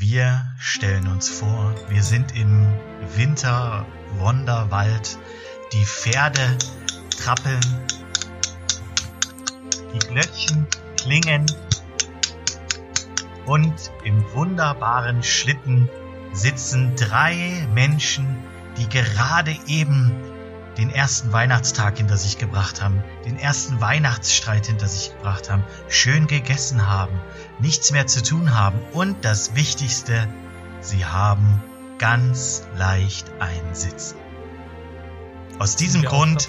Wir stellen uns vor, wir sind im Winter-Wonderwald. Die Pferde trappeln, die Glöckchen klingen und im wunderbaren Schlitten sitzen drei Menschen, die gerade eben den ersten Weihnachtstag hinter sich gebracht haben, den ersten Weihnachtsstreit hinter sich gebracht haben, schön gegessen haben, nichts mehr zu tun haben und das Wichtigste, sie haben ganz leicht einen Sitz. Aus diesem Grund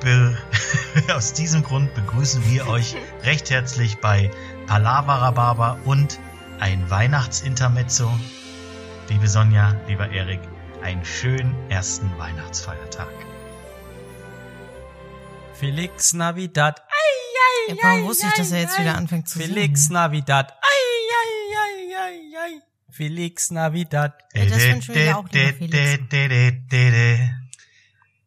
aus diesem Grund begrüßen wir euch recht herzlich bei Palavarababa und ein Weihnachtsintermezzo. Liebe Sonja, lieber Erik, einen schönen ersten Weihnachtsfeiertag. Felix Navidad. Ei, ei, ja, warum wusste ich, dass er jetzt wieder anfängt zu Felix singen? Navidad. Ei, ei, ei, ei, ei. Felix Navidad. Ja, das wünschen wir auch, lieber Felix.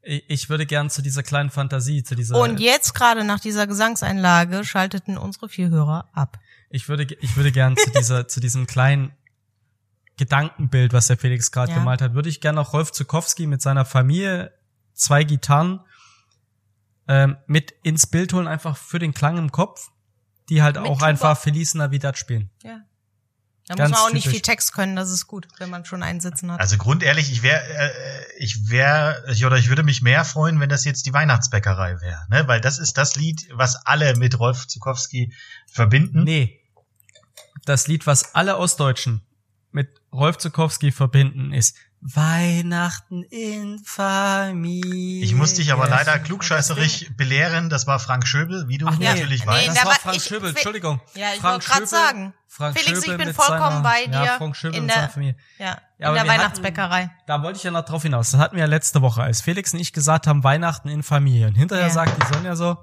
Ich würde gern zu dieser kleinen Fantasie, zu dieser. Und jetzt gerade nach dieser Gesangseinlage schalteten unsere vier Hörer ab. Ich würde, ich würde gern zu dieser, zu diesem kleinen Gedankenbild, was der Felix gerade Ja. gemalt hat, würde ich gern auch Rolf Zukowski mit seiner Familie, zwei Gitarren, ähm, mit ins Bild holen, einfach für den Klang im Kopf, die halt Mit auch Tuba. einfach Feliz Navidad spielen. Ja. Da Ganz muss man auch nicht typisch. viel Text können, das ist gut, wenn man schon einen Sitzen hat. Also grundehrlich, ich wäre, äh, ich wäre, ich, oder ich würde mich mehr freuen, wenn das jetzt die Weihnachtsbäckerei wäre, ne? Weil das ist das Lied, was alle mit Rolf Zukowski verbinden. Nee. Das Lied, was alle Ostdeutschen mit Rolf Zukowski verbinden, ist Weihnachten in Familie. Ich muss dich aber leider klugscheißerig belehren, das war Frank Schöbel, wie du Ach nee, natürlich nee, weißt. das da war Frank ich- Schöbel, Entschuldigung. Ja, ich Frank wollte gerade Schöbel- sagen. Frank Felix, ich Schöbel bin mit vollkommen seiner, bei dir Ja, Frank Schöbel in und der- seiner Familie. Ja, Ja, in der wir hatten- Weihnachtsbäckerei. Da wollte ich ja noch drauf hinaus. Das hatten wir ja letzte Woche, als Felix und ich gesagt haben, Weihnachten in Familie. Und hinterher Ja. sagt die Sonja so,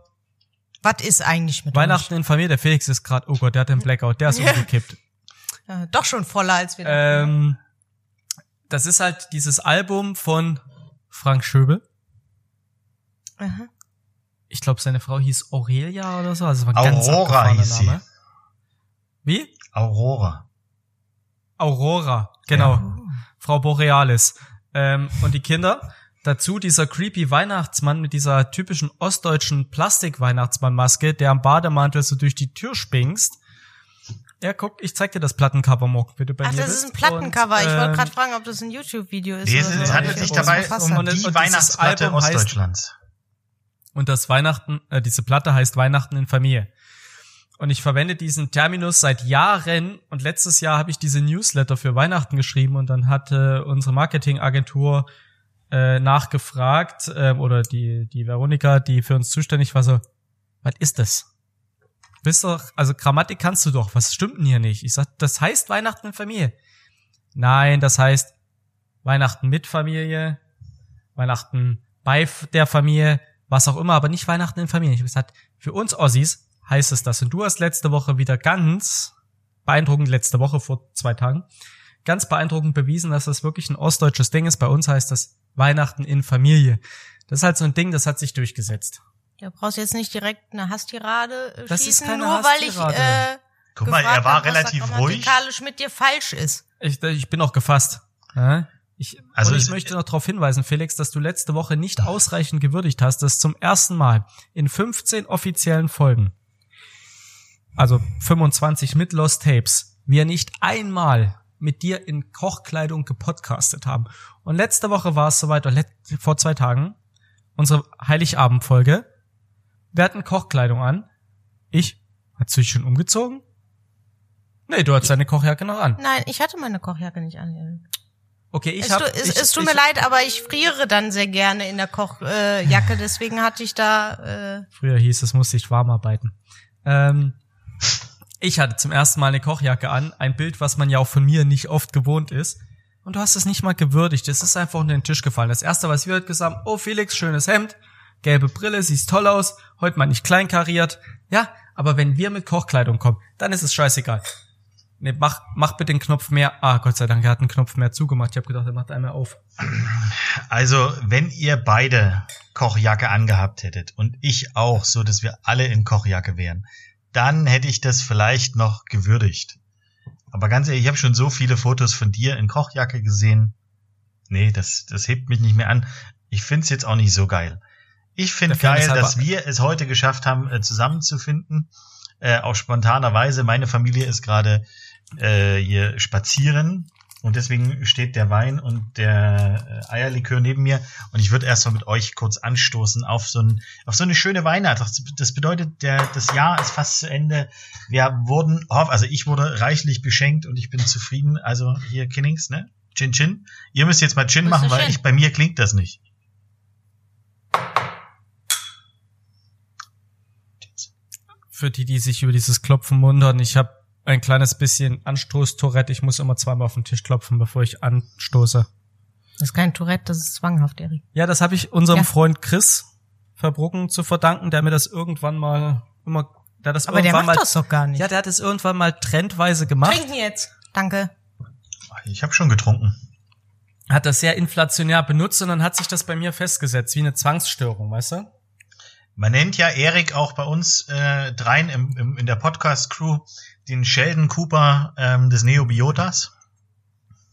Was ist eigentlich mit Weihnachten in Familie. Der Felix ist gerade, oh Gott, der hat den Blackout, der ist umgekippt. Ja, doch schon voller als wir. Ähm, das ist halt dieses Album von Frank Schöbel. Aha. Ich glaube, seine Frau hieß Aurelia oder so. Also war ein ganz Aurora abgefahrener hieß sie. Name. Wie? Aurora. Aurora, genau. Oh. Frau Borealis. Ähm, und die Kinder. Dazu dieser creepy Weihnachtsmann mit dieser typischen ostdeutschen Plastik-Weihnachtsmann-Maske, der am Bademantel so durch die Tür springst. Ja, guck, ich zeig dir das Plattencover morgen, bitte bei Ach, mir das ist ein Plattencover. ich Und, wollte ähm, gerade fragen, ob das ein YouTube-Video ist. Nee, es, so. handelt Ich sich dabei um Und- die dieses Weihnachtsplatte Album heißt- Ostdeutschlands. Und das Weihnachten, äh, diese Platte heißt Weihnachten in Familie. Und ich verwende diesen Terminus seit Jahren und letztes Jahr habe ich diese Newsletter für Weihnachten geschrieben und dann hatte unsere Marketingagentur äh, nachgefragt äh, oder die die Veronika, die für uns zuständig war, so, was ist das? Bist doch, also Grammatik kannst du doch, was stimmt denn hier nicht? Ich sag, das heißt Weihnachten in Familie. Nein, das heißt Weihnachten mit Familie, Weihnachten bei der Familie, was auch immer, aber nicht Weihnachten in Familie. Ich habe gesagt, für uns Ossis heißt es das. Und du hast letzte Woche wieder ganz beeindruckend, letzte Woche vor zwei Tagen, ganz beeindruckend bewiesen, dass das wirklich ein ostdeutsches Ding ist. Bei uns heißt das Weihnachten in Familie. Das ist halt so ein Ding, das hat sich durchgesetzt. Da brauchst jetzt nicht direkt eine Hasstirade äh, Das ist schießen, keine nur weil ich äh, Guck mal, er war hab, relativ ruhig. mit dir falsch ist. Ich, ich bin auch gefasst. Ja? Ich, Also und ich möchte noch darauf hinweisen, Felix, dass du letzte Woche nicht ausreichend gewürdigt hast, dass zum ersten Mal in 15 offiziellen Folgen, also 25 mit Lost Tapes, wir nicht einmal mit dir in Kochkleidung gepodcastet haben. Und letzte Woche war es soweit, vor zwei Tagen, unsere Heiligabendfolge. Wir hatten Kochkleidung an. Ich, hast du dich schon umgezogen? Nee, du hast deine Kochjacke noch an. Nein, ich hatte meine Kochjacke nicht an. Erik. Okay, ich es, hab, tu, es, es tut mir leid, aber ich friere dann sehr gerne in der Kochjacke, äh, deswegen hatte ich da äh, Früher hieß es, musste ich warm arbeiten. Ähm, ich hatte zum ersten Mal eine Kochjacke an, ein Bild, was man ja auch von mir nicht oft gewohnt ist. Und du hast es nicht mal gewürdigt. Es ist einfach unter den Tisch gefallen. Das erste, was wir heute gesagt haben, oh Felix, schönes Hemd, gelbe Brille, siehst toll aus, heute mal nicht kleinkariert. Ja, aber wenn wir mit Kochkleidung kommen, dann ist es scheißegal. Nee, mach, mach bitte den Knopf mehr. Ah, Gott sei Dank, er hat einen Knopf mehr zugemacht. Ich habe gedacht, er macht einmal auf. Also, wenn ihr beide Kochjacke angehabt hättet und ich auch, so dass wir alle in Kochjacke wären, dann hätte ich das vielleicht noch gewürdigt. Aber ganz ehrlich, ich habe schon so viele Fotos von dir in Kochjacke gesehen. Nee, das, das hebt mich nicht mehr an. Ich find's jetzt auch nicht so geil. Ich finde geil, dass wir es heute geschafft haben, äh, zusammenzufinden. Äh, auf spontaner Weise. Meine Familie ist gerade äh, hier spazieren und deswegen steht der Wein und der äh, Eierlikör neben mir und ich würde erstmal mit euch kurz anstoßen auf so, ein, auf so eine schöne Weihnacht. Das, das bedeutet, der, das Jahr ist fast zu Ende. Wir wurden, hoff- also ich wurde reichlich beschenkt und ich bin zufrieden. Also hier Kinnings, ne? Chin Chin. Ihr müsst jetzt mal Chin machen, weil ich bei mir klingt das nicht. Für die, die sich über dieses Klopfen wundern, ich habe ein kleines bisschen Anstoß-Tourette. Ich muss immer zweimal auf den Tisch klopfen, bevor ich anstoße. Das ist kein Tourette, das ist zwanghaft, Erik. Ja, das habe ich unserem Ja. Freund Chris Verbrucken zu verdanken, der mir das irgendwann mal immer, der das Aber der irgendwann macht mal, das doch gar nicht. ja, der hat es irgendwann mal trendweise gemacht, Trinken jetzt. Danke. Ich habe schon getrunken. hat das sehr inflationär benutzt und dann hat sich das bei mir festgesetzt, wie eine Zwangsstörung, weißt du? Man nennt ja Erik auch bei uns äh, dreien im, im, in der Podcast-Crew den Sheldon Cooper ähm, des Neobiotas.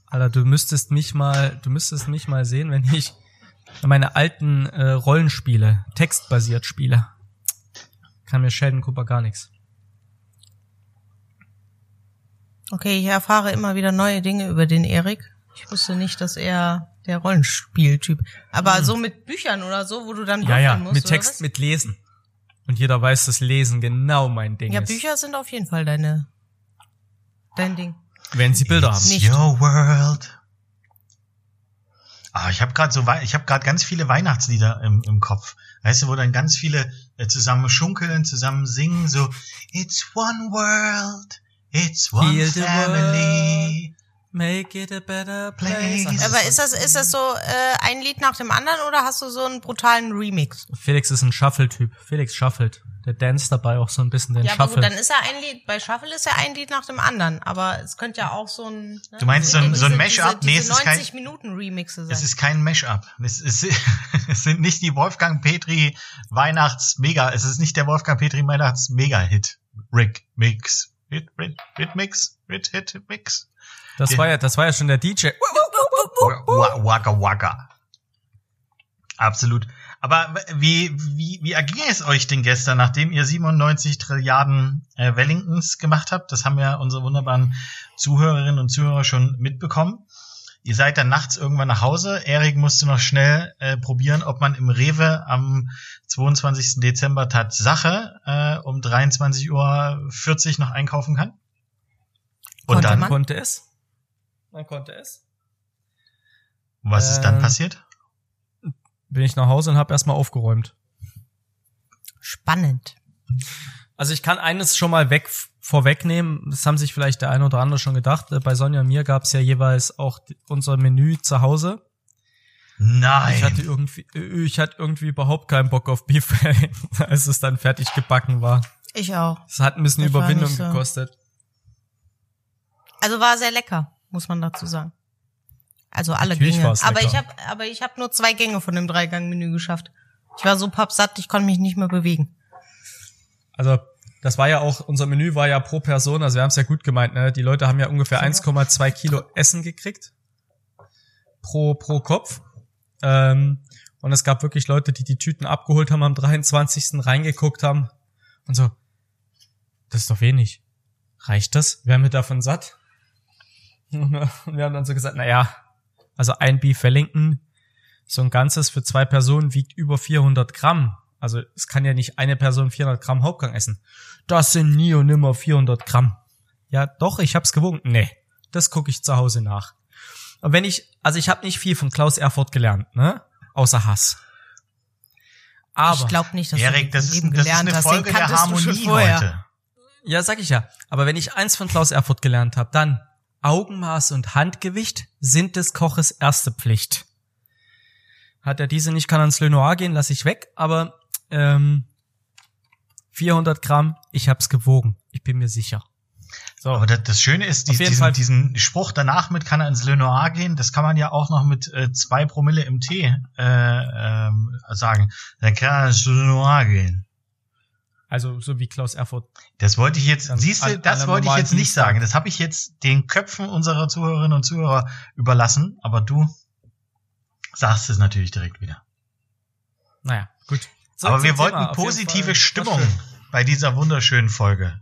Alter, du müsstest mich mal, du müsstest mich mal sehen, wenn ich meine alten äh, Rollenspiele, textbasiert spiele. Kann mir Sheldon Cooper gar nichts. Okay, ich erfahre immer wieder neue Dinge über den Erik. Ich wusste nicht, dass er der Rollenspieltyp. Aber so mit Büchern oder so, wo du dann. Ja, ja, musst, mit Text, was? mit Lesen. Und jeder weiß, dass Lesen genau mein Ding Ja, ist. Bücher sind auf jeden Fall deine dein Ding. Wenn sie Bilder It's haben. Nicht. Your world. Ah, ich habe gerade so, ich habe gerade ganz viele Weihnachtslieder im, im Kopf. Weißt du, wo dann ganz viele äh, zusammen schunkeln, zusammen singen, so It's one world, it's one the family. Make it a better place. Aber ist das ist das so äh, ein Lied nach dem anderen oder hast du so einen brutalen Remix? Felix ist ein Shuffle-Typ. Felix shuffelt. Der dance dabei auch so ein bisschen den Ja, aber Shuffle. gut, dann ist ja ein Lied, bei Shuffle ist ja ein Lied nach dem anderen, aber es könnte ja auch so ein ne? Du meinst so ein- so ein Mashup? Nee, es ist kein- 90 Minuten Remixe Es ist kein Mashup. Es, ist, es sind nicht die Wolfgang Petri Weihnachts-Mega, es ist nicht der Wolfgang Petri Weihnachts-Mega-Hit. Rick Mix. Hit, Hit, Hit Mix. Hit, Hit, Hit Mix. Das war ja, das war ja schon der DJ. Wa- Waka Waka. Absolut. Aber wie, wie, wie erging es euch denn gestern, nachdem ihr 97 Trilliarden äh, Wellingtons gemacht habt? Das haben ja unsere wunderbaren Zuhörerinnen und Zuhörer schon mitbekommen. Ihr seid dann nachts irgendwann nach Hause. Erik musste noch schnell äh, probieren, ob man im Rewe am 22. Dezember Tatsache äh, um 23.40 Uhr noch einkaufen kann. Und Konnte dann, man? Konnte es? Man konnte es. was ist dann Ähm, passiert? Bin ich nach Hause und habe erstmal aufgeräumt. Spannend. Also ich kann eines schon mal weg vorwegnehmen. Das haben sich vielleicht der eine oder andere schon gedacht. Äh, Bei Sonja und mir gab es ja jeweils auch unser Menü zu Hause. Nein. Ich hatte irgendwie, äh, ich hatte irgendwie überhaupt keinen Bock auf Beef, als es dann fertig gebacken war. Ich auch. Es hat ein bisschen Das Überwindung so. gekostet. Also war sehr lecker, muss man dazu sagen. Also alle Natürlich Gänge. Aber ich habe aber ich habe nur zwei Gänge von dem Dreigang-Menü geschafft. Ich war so pappsatt, ich konnte mich nicht mehr bewegen. Also das war ja auch, unser Menü war ja pro Person, also wir haben es ja gut gemeint, ne? Die Leute haben ja ungefähr 1,2 Kilo Essen gekriegt. Pro, pro Kopf. Ähm, und es gab wirklich Leute, die die Tüten abgeholt haben am 23. reingeguckt haben und so, das ist doch wenig. Reicht das? Wer mit davon satt? Und wir haben dann so gesagt, na ja, also ein Beef Wellington, so ein ganzes für zwei Personen wiegt über 400 Gramm. Also es kann ja nicht eine Person 400 Gramm Hauptgang essen. Das sind nie und nimmer 400 Gramm. Ja, doch, ich hab's gewogen. Nee, das gucke ich zu Hause nach. Und wenn ich, also ich habe nicht viel von Klaus Erfurt gelernt, ne? Außer Hass. Aber, ich glaube nicht, dass Erik, du das das ist, Leben das ist gelernt eine hast. Folge Den der kanntest du schon Harmonie vorher. heute. ja, sag ich ja. Aber wenn ich eins von Klaus Erfurt gelernt habe, dann Augenmaß und Handgewicht sind des Koches erste Pflicht. Hat er diese nicht, kann er ins Le Noir gehen, lasse ich weg. Aber ähm, 400 Gramm, ich hab's gewogen. Ich bin mir sicher. So, Aber das, das Schöne ist, jeden diesen, diesen Spruch danach mit kann er ins Le Noir gehen, das kann man ja auch noch mit äh, zwei Promille im Tee äh, ähm, sagen. Dann kann er ins Le Noir gehen. Also so wie Klaus Erfurt. Das wollte ich jetzt, siehst du, das wollte ich jetzt nicht sagen. Das habe ich jetzt den Köpfen unserer Zuhörerinnen und Zuhörer überlassen, aber du sagst es natürlich direkt wieder. Naja, gut. Zurück aber wir Thema. wollten positive Stimmung bei dieser wunderschönen Folge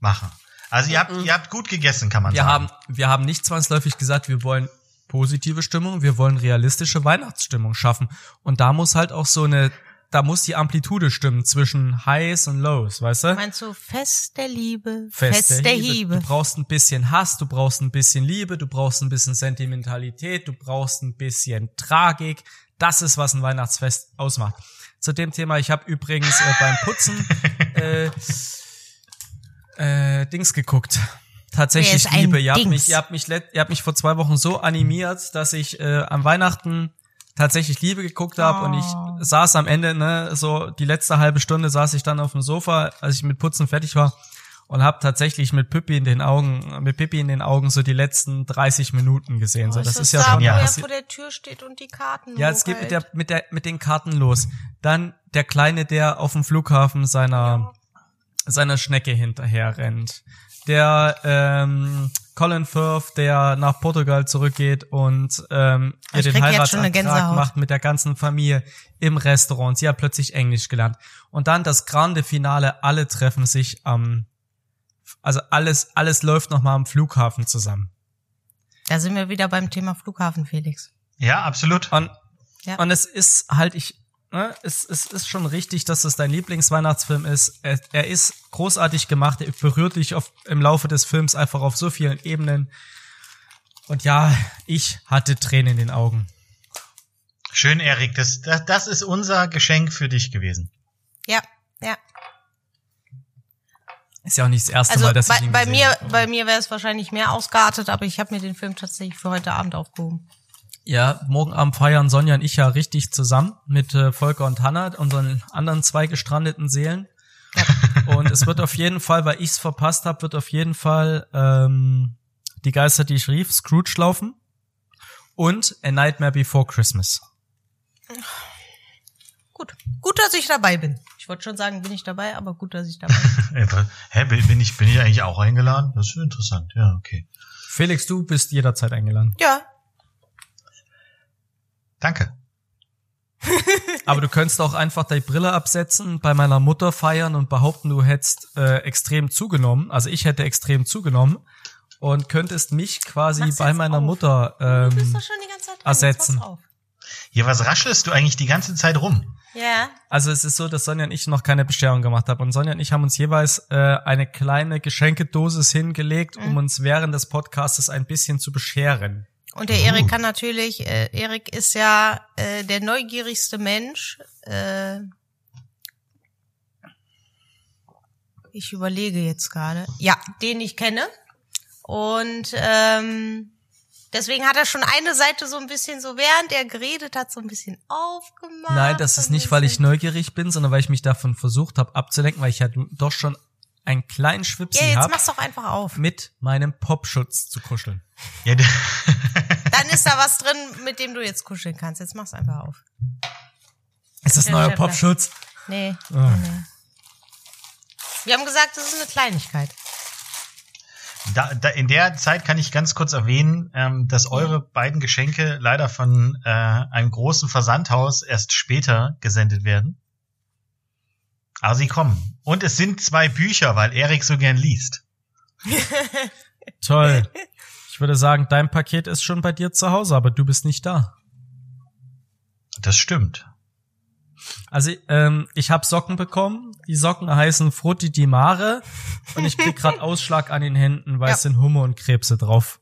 machen. Also ihr habt, Mhm. ihr habt gut gegessen, kann man Wir sagen. haben, wir haben nicht zwangsläufig gesagt, wir wollen positive Stimmung, wir wollen realistische Weihnachtsstimmung schaffen. Und da muss halt auch so eine, da muss die Amplitude stimmen zwischen Highs und Lows, weißt du? Meinst du Fest der Liebe, Fest Fest, der Hiebe? Du brauchst ein bisschen Hass, du brauchst ein bisschen Liebe, du brauchst ein bisschen Sentimentalität, du brauchst ein bisschen Tragik. Das ist, was ein Weihnachtsfest ausmacht. Zu dem Thema, ich habe übrigens äh, beim Putzen äh, äh, Dings geguckt. Tatsächlich Liebe. Ihr habt Dings? mich, ihr habt mich, ihr habt mich vor zwei Wochen so animiert, dass ich äh, am Weihnachten tatsächlich Liebe geguckt habe und Oh. ich saß am Ende, ne, so die letzte halbe Stunde saß ich dann auf dem Sofa, als ich mit Putzen fertig war und habe tatsächlich mit Pippi in den Augen, mit Pippi in den Augen so die letzten 30 Minuten gesehen. So, das ist ja schon wo ja, er passiert. vor der Tür steht und die Karten Ja, es geht mit der mit der mit den Karten los. Dann der kleine, der auf dem Flughafen seiner seiner Schnecke hinterher rennt. Der ähm, Colin Firth, der nach Portugal zurückgeht und ähm, ihr den Heiratsantrag macht mit der ganzen Familie im Restaurant. Sie hat plötzlich Englisch gelernt. Und dann das grande Finale, alle treffen sich am also alles alles läuft nochmal am Flughafen zusammen. Da sind wir wieder beim Thema Flughafen, Felix. Ja, absolut. Und, Ja. und es ist halt, ich, ne, es, es ist schon richtig, dass es dein Lieblingsweihnachtsfilm ist. Er, er ist großartig gemacht, er berührt dich auf, im Laufe des Films einfach auf so vielen Ebenen. Und ja, ich hatte Tränen in den Augen. Schön, Erik. Das, das, das ist unser Geschenk für dich gewesen. Ja, ja. Ist ja auch nicht das erste Also Mal, dass bei, ich ihn bei gesehen mir, habe. bei mir wäre es wahrscheinlich mehr ausgeartet, aber ich habe mir den Film tatsächlich für heute Abend aufgehoben. Ja, morgen Abend feiern Sonja und ich ja richtig zusammen mit äh, Volker und Hanna, unseren anderen zwei gestrandeten Seelen. und es wird auf jeden Fall, weil ich es verpasst habe, wird auf jeden Fall ähm, die Geister, die ich rief, Scrooge laufen und A Nightmare Before Christmas. Gut. Gut, dass ich dabei bin. Ich wollte schon sagen, bin ich dabei, aber gut, dass ich dabei bin. Hä, bin ich, bin ich eigentlich auch eingeladen? Das ist interessant. Ja, okay. Felix, du bist jederzeit eingeladen. ja, Danke. Aber du könntest auch einfach die Brille absetzen, bei meiner Mutter feiern und behaupten, du hättest äh, extrem zugenommen. Also ich hätte extrem zugenommen und könntest mich quasi Mach's bei meiner auf. Mutter du bist ähm, schon die ganze Zeit dran. ersetzen. Ja, was raschelst du eigentlich die ganze Zeit rum? Ja. Also es ist so, dass Sonja und ich noch keine Bescherung gemacht haben. Und Sonja und ich haben uns jeweils äh, eine kleine Geschenkedosis hingelegt, Mhm. um uns während des Podcastes ein bisschen zu bescheren. Und der Erik kann natürlich, äh, Erik ist ja äh, der neugierigste Mensch. Äh, ich überlege jetzt gerade. Ja, den ich kenne. Und ähm, deswegen hat er schon eine Seite so ein bisschen so, während er geredet hat, so ein bisschen aufgemacht. Nein, das ist nicht, weil ich neugierig bin, sondern weil ich mich davon versucht habe abzulenken, weil ich ja doch schon einen kleinen Ja, Schwipsi jetzt habe, mach's doch einfach auf. mit meinem Popschutz zu kuscheln. Ja, Dann ist da was drin, mit dem du jetzt kuscheln kannst. Jetzt mach's einfach auf. Ist das Ja, neuer ne? Popschutz? Nee, Ah. nee, nee. Wir haben gesagt, das ist eine Kleinigkeit. da, da, in der Zeit kann ich ganz kurz erwähnen, ähm, dass eure beiden Geschenke leider von äh, einem großen Versandhaus erst später gesendet werden. Aber sie kommen. Und es sind zwei Bücher, weil Erik so gern liest. Toll. Ich würde sagen, dein Paket ist schon bei dir zu Hause, aber du bist nicht da. Das stimmt. Also ähm, ich habe Socken bekommen. Die Socken heißen Frutti di Mare und ich krieg gerade Ausschlag an den Händen, weil Ja. es sind Hummer und Krebse drauf.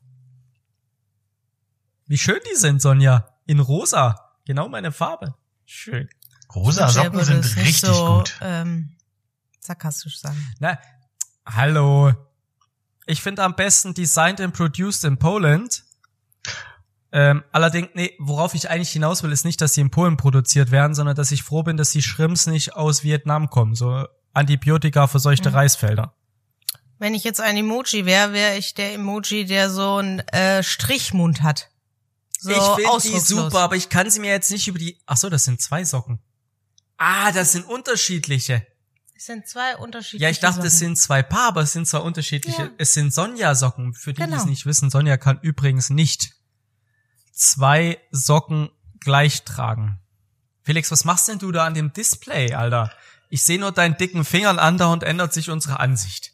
Wie schön die sind, Sonja. In rosa. Genau meine Farbe. Schön. Rosa Socken sind richtig so, gut. Ähm, sarkastisch sagen. Na, hallo. Ich finde am besten designed and produced in Poland. Ähm, allerdings, nee, worauf ich eigentlich hinaus will, ist nicht, dass sie in Polen produziert werden, sondern dass ich froh bin, dass die Shrimps nicht aus Vietnam kommen. So Antibiotika verseuchte Mhm. Reisfelder. Wenn ich jetzt ein Emoji wäre, wäre ich der Emoji, der so einen äh, Strichmund hat. So ausdruckslos. aber ich kann sie mir jetzt nicht über die. Ach so, das sind zwei Socken. Ah, das sind unterschiedliche. Es sind zwei unterschiedliche Ja, ich dachte, es Socken. sind zwei Paar, aber es sind zwei unterschiedliche. Ja. Es sind Sonja-Socken. Für die, die es Genau. nicht wissen, Sonja kann übrigens nicht zwei Socken gleich tragen. Felix, was machst denn du da an dem Display, Alter? Ich sehe nur deinen dicken Fingern andauernd ändert sich unsere Ansicht.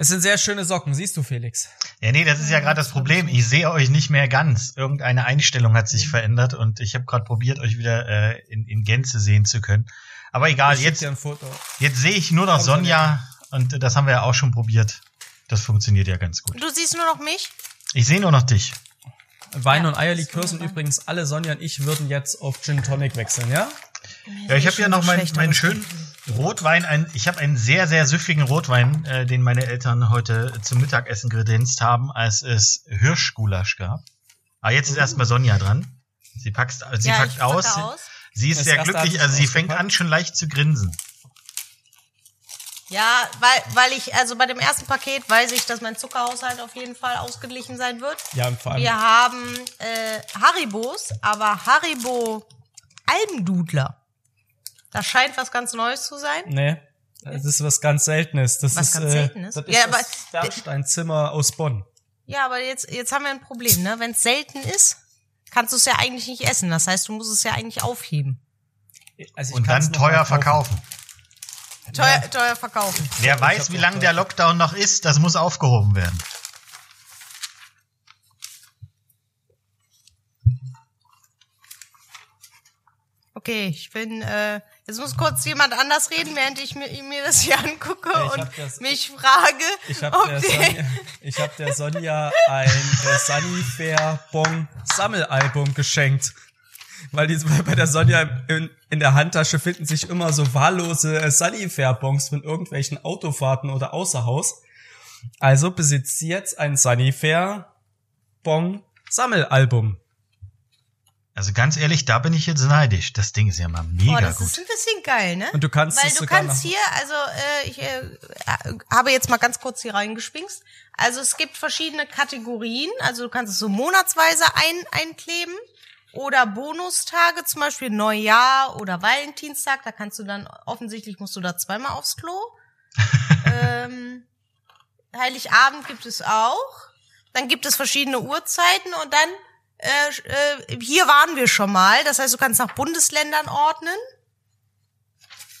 Es sind sehr schöne Socken, siehst du, Felix? Ja, nee, das ist ja gerade das Problem. Ich sehe euch nicht mehr ganz. Irgendeine Einstellung hat sich verändert und ich habe gerade probiert, euch wieder äh, in, in Gänze sehen zu können. Aber egal, Ich jetzt, dir ein Foto. jetzt sehe ich nur noch Sonja und das haben wir ja auch schon probiert. Das funktioniert ja ganz gut. Du siehst nur noch mich? Ich sehe nur noch dich. Wein Ja, und Eierlikör sind übrigens alle Sonja und ich würden jetzt auf Gin Tonic wechseln, ja? Ja, ich habe ja noch meinen aber- schönen Rotwein. Ein, ich habe einen sehr, sehr süffigen Rotwein, äh, den meine Eltern heute zum Mittagessen kredenzt haben, als es Hirschgulasch gab. Aber jetzt ist erstmal Sonja dran. Sie packt, sie Oh. ja, packt aus. aus. Sie ist Das sehr glücklich, also sie fängt an schon leicht zu grinsen. Ja, weil, weil ich, also bei dem ersten Paket weiß ich, dass mein Zuckerhaushalt auf jeden Fall ausgeglichen sein wird. Ja, und vor allem Wir haben äh, Haribos, aber Haribo Almdudler. Das scheint was ganz Neues zu sein. Nee, das ist was ganz Seltenes. Das Was ist, ganz äh, Seltenes? Das ist Ja, das aber- Bernsteinzimmer aus Bonn. Ja, aber jetzt, jetzt haben wir ein Problem, ne? Wenn es selten ist, kannst du es ja eigentlich nicht essen. Das heißt, du musst es ja eigentlich aufheben. Also ich Und kann's dann teuer kaufen. verkaufen. Teuer, teuer verkaufen. Wer weiß, wie gehört. der Lockdown noch ist, das muss aufgehoben werden. Okay, ich bin, äh, jetzt muss kurz jemand anders reden, während ich mir, mir das hier angucke Ja, und hab das- mich frage, Ich habe ob der, Sonja, ich hab der Sonja ein äh, Sunnyfair Bon Sammelalbum geschenkt. Weil, die, bei der Sonja in, in der Handtasche finden sich immer so wahllose äh, Sunnyfair Bons von irgendwelchen Autofahrten oder außer Haus. Also besitzt sie jetzt ein Sunnyfair Bon Sammelalbum. Also ganz ehrlich, da bin ich jetzt neidisch. Das Ding ist ja mal mega oh, das gut. ist ein bisschen geil, ne? Und du kannst Weil du kannst noch- hier, also äh, ich äh, habe jetzt mal ganz kurz hier reingespinkst. Also es gibt verschiedene Kategorien. Also du kannst es so monatsweise ein, einkleben oder Bonustage, zum Beispiel Neujahr oder Valentinstag. Da kannst du dann offensichtlich musst du da zweimal aufs Klo. ähm, Heiligabend gibt es auch. Dann gibt es verschiedene Uhrzeiten und dann äh, äh, hier waren wir schon mal. Das heißt, du kannst nach Bundesländern ordnen.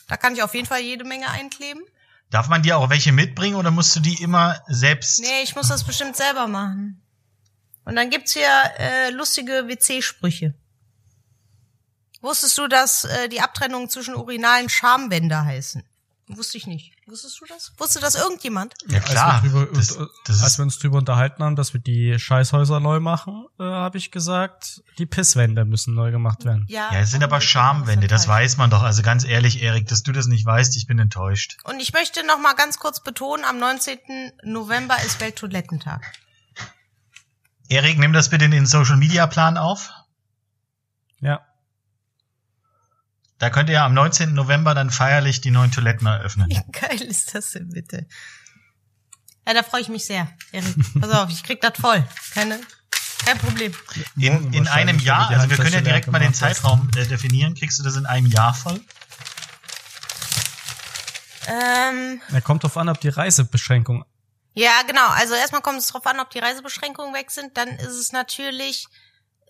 Da kann ich auf jeden Fall jede Menge einkleben. Darf man dir auch welche mitbringen oder musst du die immer selbst? Nee, ich muss das bestimmt selber machen. Und dann gibt's hier äh, lustige WC-Sprüche. Wusstest du, dass äh, die Abtrennung zwischen urinalen Schamwände heißen? Wusste ich nicht. Wusstest du das? Wusste das irgendjemand? Ja klar. Als wir, drüber, das, das als wir uns drüber unterhalten haben, dass wir die Scheißhäuser neu machen, äh, habe ich gesagt, die Pisswände müssen neu gemacht werden. ja, es sind aber Schamwände, das weiß man doch. Also ganz ehrlich, Erik, dass du das nicht weißt, ich bin enttäuscht. Und ich möchte noch mal ganz kurz betonen, am 19. November ist Welttoilettentag. Erik, nimm das bitte in den Social Media Plan auf. Ja. Da könnt ihr am 19. November dann feierlich die neuen Toiletten eröffnen. Wie geil ist das denn bitte? Ja, da freue ich mich sehr, Erik. Pass auf, ich krieg das voll. Keine, kein Problem. In, in einem Jahr, also wir können ja direkt mal den. Zeitraum äh, definieren. Kriegst du das in einem Jahr voll? Ähm, Er kommt drauf an, ob die Reisebeschränkung. ja, genau. Also erstmal kommt es drauf an, ob die Reisebeschränkungen weg sind. Dann ist es natürlich,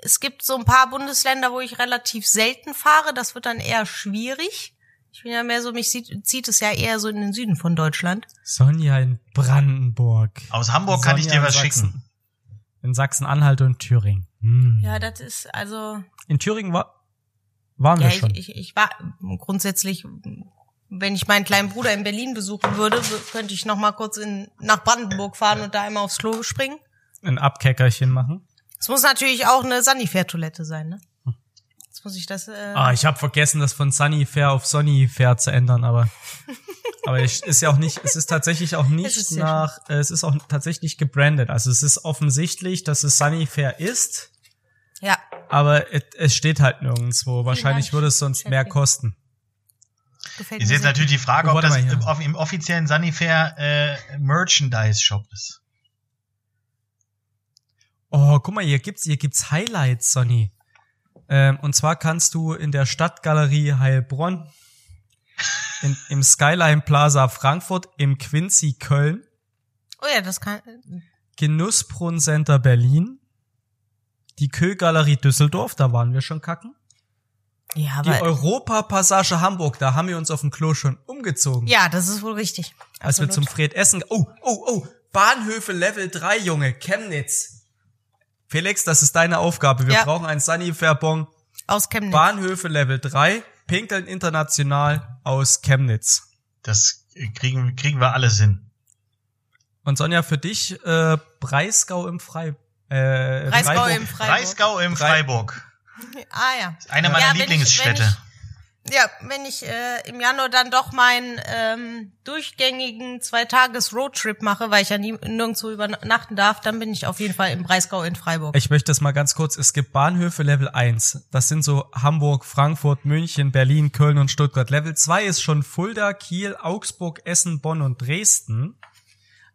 es gibt so ein paar Bundesländer, wo ich relativ selten fahre. Das wird dann eher schwierig. Ich bin ja mehr so, mich zieht, zieht es ja eher so in den Süden von Deutschland. Sonja in Brandenburg. Aus Hamburg kann ich Sonja dir was Sachsen. schicken. In Sachsen-Anhalt und Thüringen. Hm. Ja, das ist also. In Thüringen war, waren Ja, wir ich, schon. ich, ich war grundsätzlich, wenn ich meinen kleinen Bruder in Berlin besuchen würde, könnte ich noch mal kurz in, nach Brandenburg fahren und da einmal aufs Klo springen. Ein Abkeckerchen machen. Es muss natürlich auch eine Sanifair-Toilette sein, ne? Jetzt muss ich das. Äh, Ah, ich habe vergessen, das von Sunnyfair auf Sonnyfair zu ändern, aber aber ich, ist ja auch nicht, es ist tatsächlich auch Es nicht nach, äh, es ist auch tatsächlich gebrandet. Also es ist offensichtlich, dass es Sunnyfair ist, ja, aber es, es steht halt nirgendwo. Wahrscheinlich würde es sonst mehr kosten. gefällt Ist mir jetzt natürlich die Frage, Oh, ob das mal im, offiziellen Sanifair äh, Merchandise Shop ist. Oh, guck mal, hier gibt's, hier gibt's Highlights, Sonny. Ähm, und zwar kannst du in der Stadtgalerie Heilbronn in, im Skyline Plaza Frankfurt, im Quincy Köln, Oh ja, das kann. Genussbrunn Center Berlin, die Kögalerie Düsseldorf, da waren wir schon kacken. Ja, Die aber. Europapassage Hamburg, da haben wir uns auf dem Klo schon umgezogen. Ja, das ist wohl richtig. Als wir Absolut. zum Fred Essen. Oh, oh, oh, Bahnhöfe Level 3, Junge, Chemnitz. Felix, das ist deine Aufgabe. Wir Ja. brauchen einen Sunny-Fairbon. Aus Chemnitz. Bahnhöfe Level 3, Pinkeln International aus Chemnitz. Das kriegen, kriegen wir alles hin. Und Sonja, für dich äh, Breisgau im Frei. Äh, Breisgau Freiburg. im Freiburg. Breisgau im Frei- Freiburg. Ah ja. Eine meiner Ja, wenn ich- Lieblingsstädte. wenn ich- Ja, wenn ich äh, im Januar dann doch meinen ähm, durchgängigen Zwei-Tages-Roadtrip mache, weil ich ja nie, nirgendwo übernachten darf, dann bin ich auf jeden Fall im Breisgau in Freiburg. Ich möchte das mal ganz kurz. Es gibt Bahnhöfe Level 1. Das sind so Hamburg, Frankfurt, München, Berlin, Köln und Stuttgart. Level 2 ist schon Fulda, Kiel, Augsburg, Essen, Bonn und Dresden.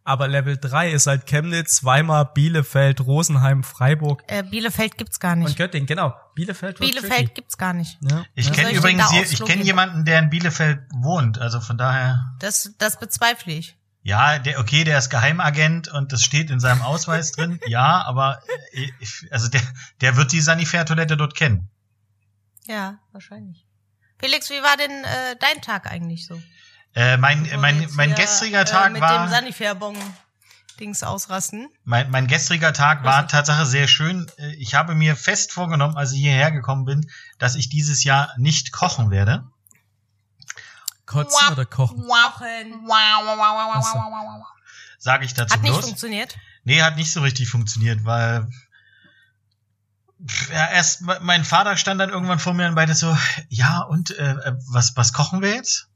Aber Level 3 ist halt Chemnitz, Weimar, Bielefeld, Rosenheim, Freiburg Äh, Bielefeld gibt's gar und nicht. Göttingen. Genau. Bielefeld Bielefeld tricky. gibt's gar nicht. Ja. Ich kenne übrigens hier, ich kenne jemanden, der in Bielefeld wohnt. Also von daher, Das, das bezweifle ich. ja, der, okay, der ist Geheimagent und das steht in seinem Ausweis drin. Ja, aber äh, ich, also der, der wird die Sanifair-Toilette dort kennen. Ja, wahrscheinlich. Felix, wie war denn äh, dein Tag eigentlich so? Äh, mein, mein, mein hier, gestriger Tag äh, mit war. dem Sanifair-Bon Dings ausrasten. Mein, mein gestriger Tag war Was? Tatsache sehr schön. Äh, Ich habe mir fest vorgenommen, als ich hierher gekommen bin, dass ich dieses Jahr nicht kochen werde. Kotzen oder kochen? Wochen. Sage ich dazu Hat nicht bloß. funktioniert. Nee, hat nicht so richtig funktioniert, weil ja, erst me- mein Vater stand dann irgendwann vor mir und beide so, ja, und äh, äh, was, was kochen wir jetzt?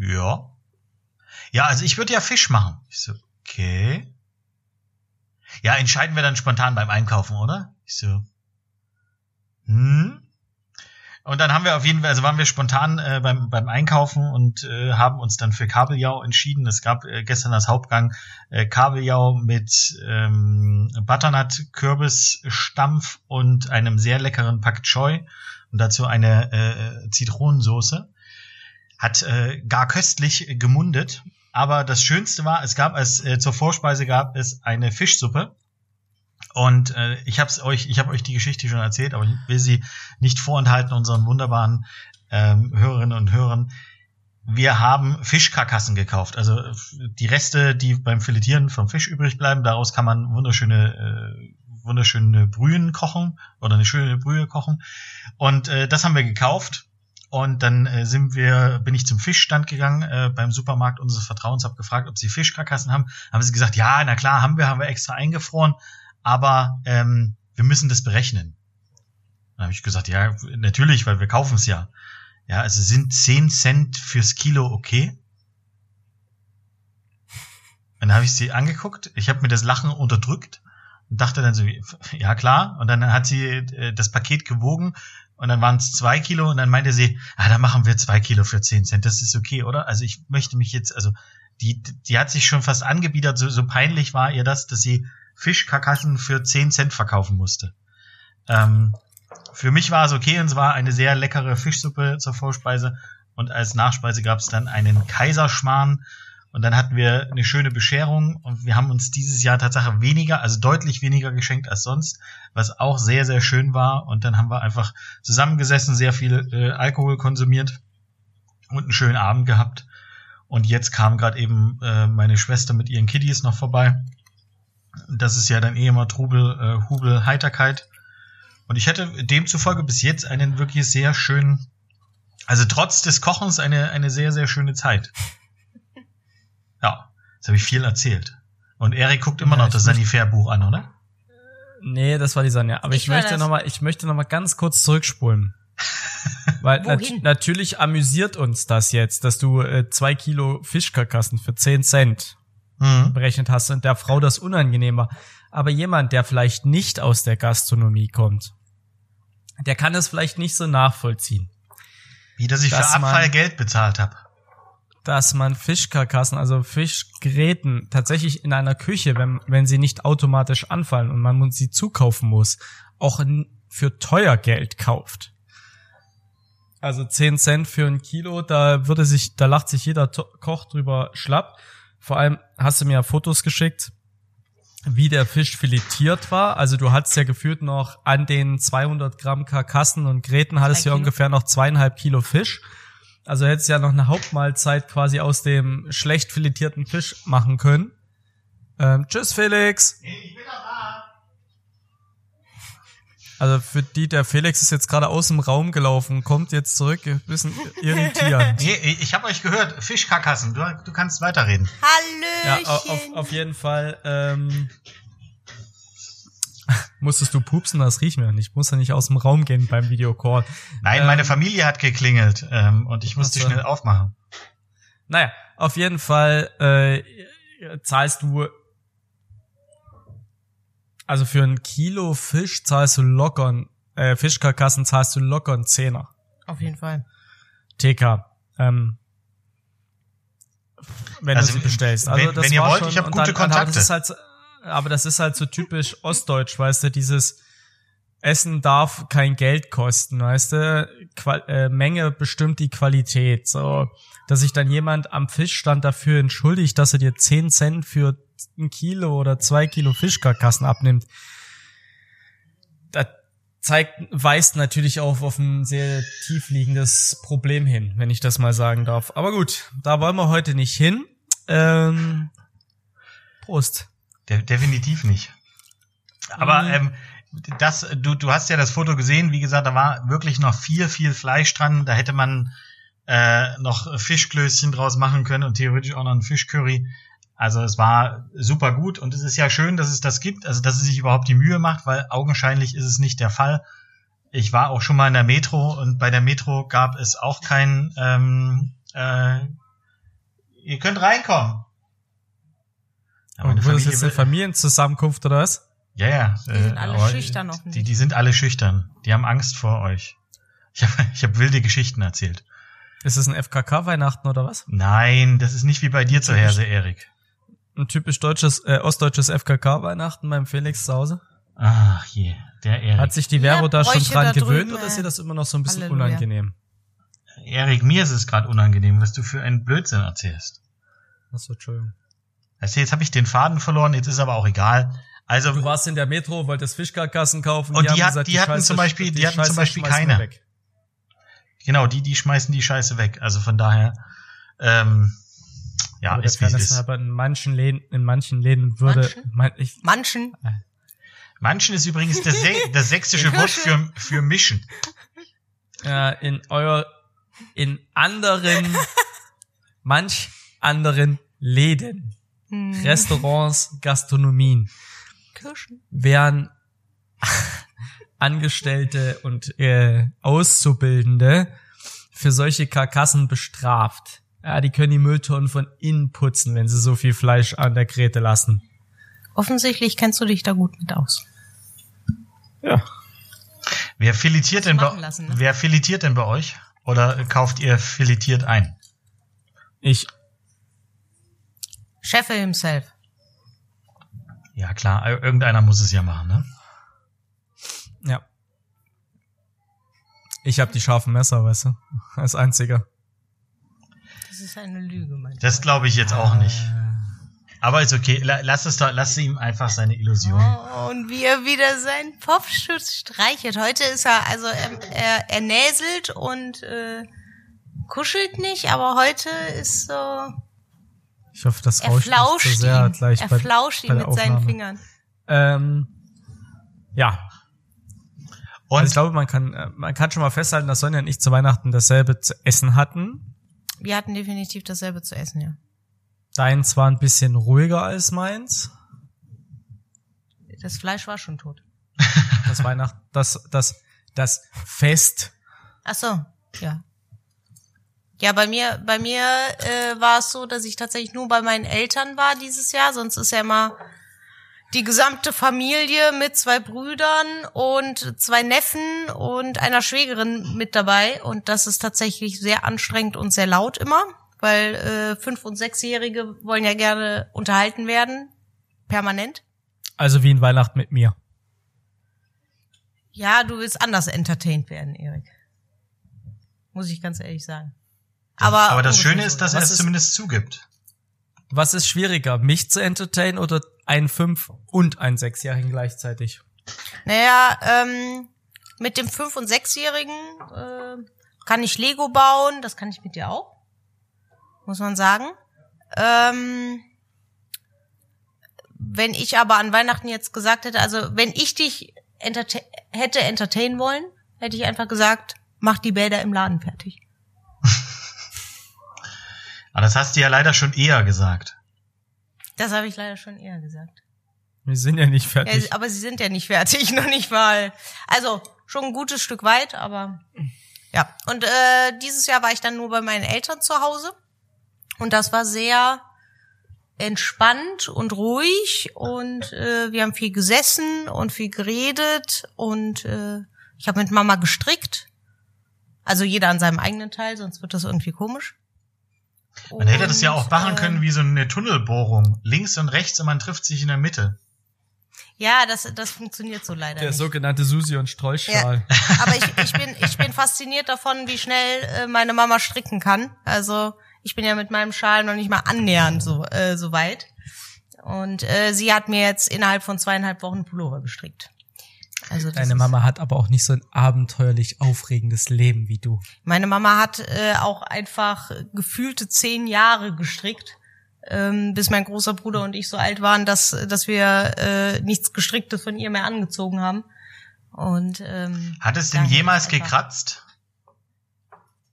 Ja. Ja, also ich würde ja Fisch machen. Ich so, okay. Ja, entscheiden wir dann spontan beim Einkaufen, oder? Ich so, hm. Und dann haben wir auf jeden Fall, also waren wir spontan äh, beim, beim Einkaufen und äh, haben uns dann für Kabeljau entschieden. Es gab äh, gestern als Hauptgang äh, Kabeljau mit ähm, Butternut, Kürbisstampf und einem sehr leckeren Pak Choi und dazu eine äh, Zitronensoße. Hat äh, gar köstlich gemundet. Aber das Schönste war, es gab es äh, zur Vorspeise gab es eine Fischsuppe. Und äh, ich habe euch, ich habe euch die Geschichte schon erzählt, aber ich will sie nicht vorenthalten unseren wunderbaren ähm, Hörerinnen und Hörern. Wir haben Fischkarkassen gekauft, also äh, die Reste, die beim Filetieren vom Fisch übrig bleiben. Daraus kann man wunderschöne, äh, wunderschöne Brühen kochen oder eine schöne Brühe kochen. Und äh, das haben wir gekauft. Und dann äh, sind wir, bin ich zum Fischstand gegangen äh, beim Supermarkt unseres Vertrauens, habe gefragt, ob sie Fischkarkassen haben. Haben sie gesagt, ja, na klar, haben wir, haben wir extra eingefroren, aber ähm, wir müssen das berechnen. Dann habe ich gesagt, ja, natürlich, weil wir kaufen es ja. Ja, also sind 10 Cent fürs Kilo okay? Dann habe ich sie angeguckt, ich habe mir das Lachen unterdrückt und dachte dann so, ja klar. Und dann hat sie äh, das Paket gewogen und dann waren es zwei Kilo und dann meinte sie, ah, dann machen wir zwei Kilo für 10 Cent. Das ist okay, oder? Also ich möchte mich jetzt, also die, die hat sich schon fast angebiedert, so, so peinlich war ihr das, dass sie Fischkarkassen für 10 Cent verkaufen musste. Ähm, für mich war es okay und es war eine sehr leckere Fischsuppe zur Vorspeise und als Nachspeise gab es dann einen Kaiserschmarrn und dann hatten wir eine schöne Bescherung und wir haben uns dieses Jahr tatsächlich weniger, also deutlich weniger geschenkt als sonst, was auch sehr, sehr schön war und dann haben wir einfach zusammengesessen, sehr viel äh, Alkohol konsumiert und einen schönen Abend gehabt und jetzt kam gerade eben äh, meine Schwester mit ihren Kiddies noch vorbei. Das ist ja dann eh immer Trubel, äh, Hubel, Heiterkeit. Und ich hätte demzufolge bis jetzt einen wirklich sehr schönen, also trotz des Kochens eine, eine sehr, sehr schöne Zeit. Ja, jetzt habe ich viel erzählt. Und Erik guckt immer Ja, noch das Sanifair-Buch an, oder? Nee, das war die Sonja. Aber ich, Ich möchte das. noch mal, ich möchte noch mal ganz kurz zurückspulen. Weil nat natürlich amüsiert uns das jetzt, dass du äh, zwei Kilo Fischkarkassen für 10 Cent Mhm. berechnet hast und der Frau das unangenehm war. Aber jemand, der vielleicht nicht aus der Gastronomie kommt, der kann es vielleicht nicht so nachvollziehen, Wie, dass ich Dass für Abfall Geld bezahlt habe. Dass man Fischkarkassen, also Fischgräten, tatsächlich in einer Küche, wenn, wenn sie nicht automatisch anfallen und man sie zukaufen muss, auch für teuer Geld kauft. Also 10 Cent für ein Kilo, da würde sich, da lacht sich jeder Koch drüber schlapp. Vor allem hast du mir ja Fotos geschickt, wie der Fisch filetiert war. Also du hattest ja gefühlt noch an den 200 Gramm Karkassen und Gräten hattest ja ungefähr noch zweieinhalb Kilo Fisch. Also hättest ja noch eine Hauptmahlzeit quasi aus dem schlecht filetierten Fisch machen können. Ähm, tschüss Felix. Ich bin da. Also für die, der Felix ist jetzt gerade aus dem Raum gelaufen, kommt jetzt zurück, ein bisschen irritierend. Nee, ich habe euch gehört. Fischkarkassen. Du, du kannst weiterreden. Ja, Hallöchen. au- auf, auf jeden Fall. Ähm, musstest du pupsen? Das riecht mir nicht. Ich muss ja nicht aus dem Raum gehen beim Videocall. Nein, Ähm, meine Familie hat geklingelt ähm, und ich musste Ach so. schnell aufmachen. Naja, auf jeden Fall äh, zahlst du also für ein Kilo Fisch zahlst du locker, äh, Fischkarkassen zahlst du locker einen Zehner. Auf jeden Fall. TK. Ähm, wenn Also, du sie bestellst. Also wenn- das wenn ihr wollt, schon, ich hab und gute das, Kontakte. ist halt, so- aber das ist halt so typisch ostdeutsch, weißt du, dieses Essen darf kein Geld kosten, weißt du, Qual äh, Menge bestimmt die Qualität, so, dass sich dann jemand am Fischstand dafür entschuldigt, dass er dir 10 Cent für ein Kilo oder zwei Kilo Fischkarkassen abnimmt. Das zeigt, weist natürlich auch auf ein sehr tiefliegendes Problem hin, wenn ich das mal sagen darf. Aber gut, da wollen wir heute nicht hin. Ähm, Prost. De definitiv nicht. Aber Mhm. ähm, das, du, du hast ja das Foto gesehen, wie gesagt, da war wirklich noch viel, viel Fleisch dran. Da hätte man äh, noch Fischklößchen draus machen können und theoretisch auch noch ein Fischcurry. Also es war super gut und es ist ja schön, dass es das gibt, also dass es sich überhaupt die Mühe macht, weil augenscheinlich ist es nicht der Fall. Ich war auch schon mal in der Metro und bei der Metro gab es auch kein ähm, äh, Ihr könnt reinkommen. Ja, Und wurde das jetzt eine Familienzusammenkunft oder was? ja, ja. Die sind alle aber schüchtern Die, offensichtlich. die sind alle schüchtern. Die haben Angst vor euch. Ich habe ich hab wilde Geschichten erzählt. Ist es ein FKK-Weihnachten oder was? Nein, das ist nicht wie bei dir zu Hause, Erik. Ein typisch deutsches, äh, ostdeutsches FKK-Weihnachten beim Felix zu Hause? Ach je, der Erik. Hat sich die Vero Ja, da schon dran da gewöhnt drüben, oder ist äh, ihr das immer noch so ein bisschen Halleluja. unangenehm? Erik, mir ist es gerade unangenehm, was du für einen Blödsinn erzählst. Achso, Entschuldigung. Weißt du, jetzt habe ich den Faden verloren, jetzt ist aber auch egal. Also, Du warst in der Metro, wolltest Fischkarkassen kaufen. Und die haben hat- gesagt, die hatten Scheiße- zum Beispiel- die hatten zum Beispiel keine. weg. genau, die, die schmeißen die Scheiße weg. Also von daher, ähm, ja, Aber ist wie es ist. halber in manchen Läden, in manchen Läden würde, Manchen? mein, ich, Manchen. Manchen ist übrigens das, Se das sächsische Wort für, für mischen. äh, in euer, in anderen, manch anderen Läden, Hm. Restaurants, Gastronomien Kirschen. werden Angestellte und äh, Auszubildende für solche Karkassen bestraft. Ja, die können die Mülltonnen von innen putzen, wenn sie so viel Fleisch an der Grete lassen. Offensichtlich kennst du dich da gut mit aus. Ja. Wer filetiert denn bei, lassen, ne? wer filetiert denn bei euch? Oder kauft ihr filetiert ein? Ich, Cheffe himself. Ja, klar, ir- irgendeiner muss es ja machen, ne? ja. Ich habe die scharfen Messer, weißt du, als einziger. Das ist eine Lüge, mein Das glaube ich jetzt auch nicht. Äh, Aber ist okay, La- lass es doch, lass ihm einfach seine Illusion. Oh, und wie er wieder seinen Popschutz streichelt. Heute ist er, also er, er, er näselt und äh, kuschelt nicht, aber heute ist so, Ich hoffe, das er rauscht nicht so sehr ihn. gleich Er bei, flauscht bei ihn mit seinen Aufnahme. Fingern. Ähm, ja, Und also ich glaube, man kann, äh, man kann schon mal festhalten, dass Sonja und ich zu Weihnachten dasselbe zu essen hatten. Wir hatten definitiv dasselbe zu essen, ja. Dein zwar ein bisschen ruhiger als meins. Das Fleisch war schon tot. Das Weihnacht, das, das, das Fest. Ach so, ja. Ja, bei mir, bei mir äh, war es so, dass ich tatsächlich nur bei meinen Eltern war dieses Jahr. Sonst ist ja immer die gesamte Familie mit zwei Brüdern und zwei Neffen und einer Schwägerin mit dabei. Und das ist tatsächlich sehr anstrengend und sehr laut immer, weil äh, fünf- und sechsjährige wollen ja gerne unterhalten werden, permanent. Also wie ein Weihnachten mit mir. Ja, du willst anders entertained werden, Erik. muss ich ganz ehrlich sagen. Aber, aber das ungefähr Schöne ist, dass er es ist- zumindest zugibt. Was ist schwieriger, mich zu entertainen oder einen Fünf- und einen Sechsjährigen gleichzeitig? Naja, ähm, mit dem Fünf- und Sechsjährigen äh, kann ich Lego bauen, das kann ich mit dir auch, muss man sagen. Ähm, wenn ich aber an Weihnachten jetzt gesagt hätte, also wenn ich dich enterta hätte entertainen wollen, hätte ich einfach gesagt, mach die Bäder im Laden fertig. Aber das hast du ja leider schon eher gesagt. Das habe ich leider schon eher gesagt. Wir sind ja nicht Ja, fertig. aber sie sind ja nicht fertig, noch nicht mal. Also schon ein gutes Stück weit, aber ja. Und äh, dieses Jahr war ich dann nur bei meinen Eltern zu Hause und das war sehr entspannt und ruhig und äh, wir haben viel gesessen und viel geredet und äh, ich habe mit Mama gestrickt. Also jeder an seinem eigenen Teil, sonst wird das irgendwie komisch. Man hätte das ja auch machen können wie so eine Tunnelbohrung. Links und rechts und man trifft sich in der Mitte. Ja, das, das funktioniert so leider Der nicht. sogenannte Susi- und Streuschal. Aber ich, ich, bin, ich bin fasziniert davon, wie schnell äh, meine Mama stricken kann. Also ich bin ja mit meinem Schal noch nicht mal annähernd so, äh, so weit. Und äh, sie hat mir jetzt innerhalb von zweieinhalb Wochen Pullover gestrickt. Also das Deine Mama hat aber auch nicht so ein abenteuerlich aufregendes Leben wie du. Meine Mama hat äh, auch einfach gefühlte zehn Jahre gestrickt, ähm, bis mein großer Bruder und ich so alt waren, dass, dass wir äh, nichts Gestricktes von ihr mehr angezogen haben. Und ähm, Hat es denn jemals gekratzt?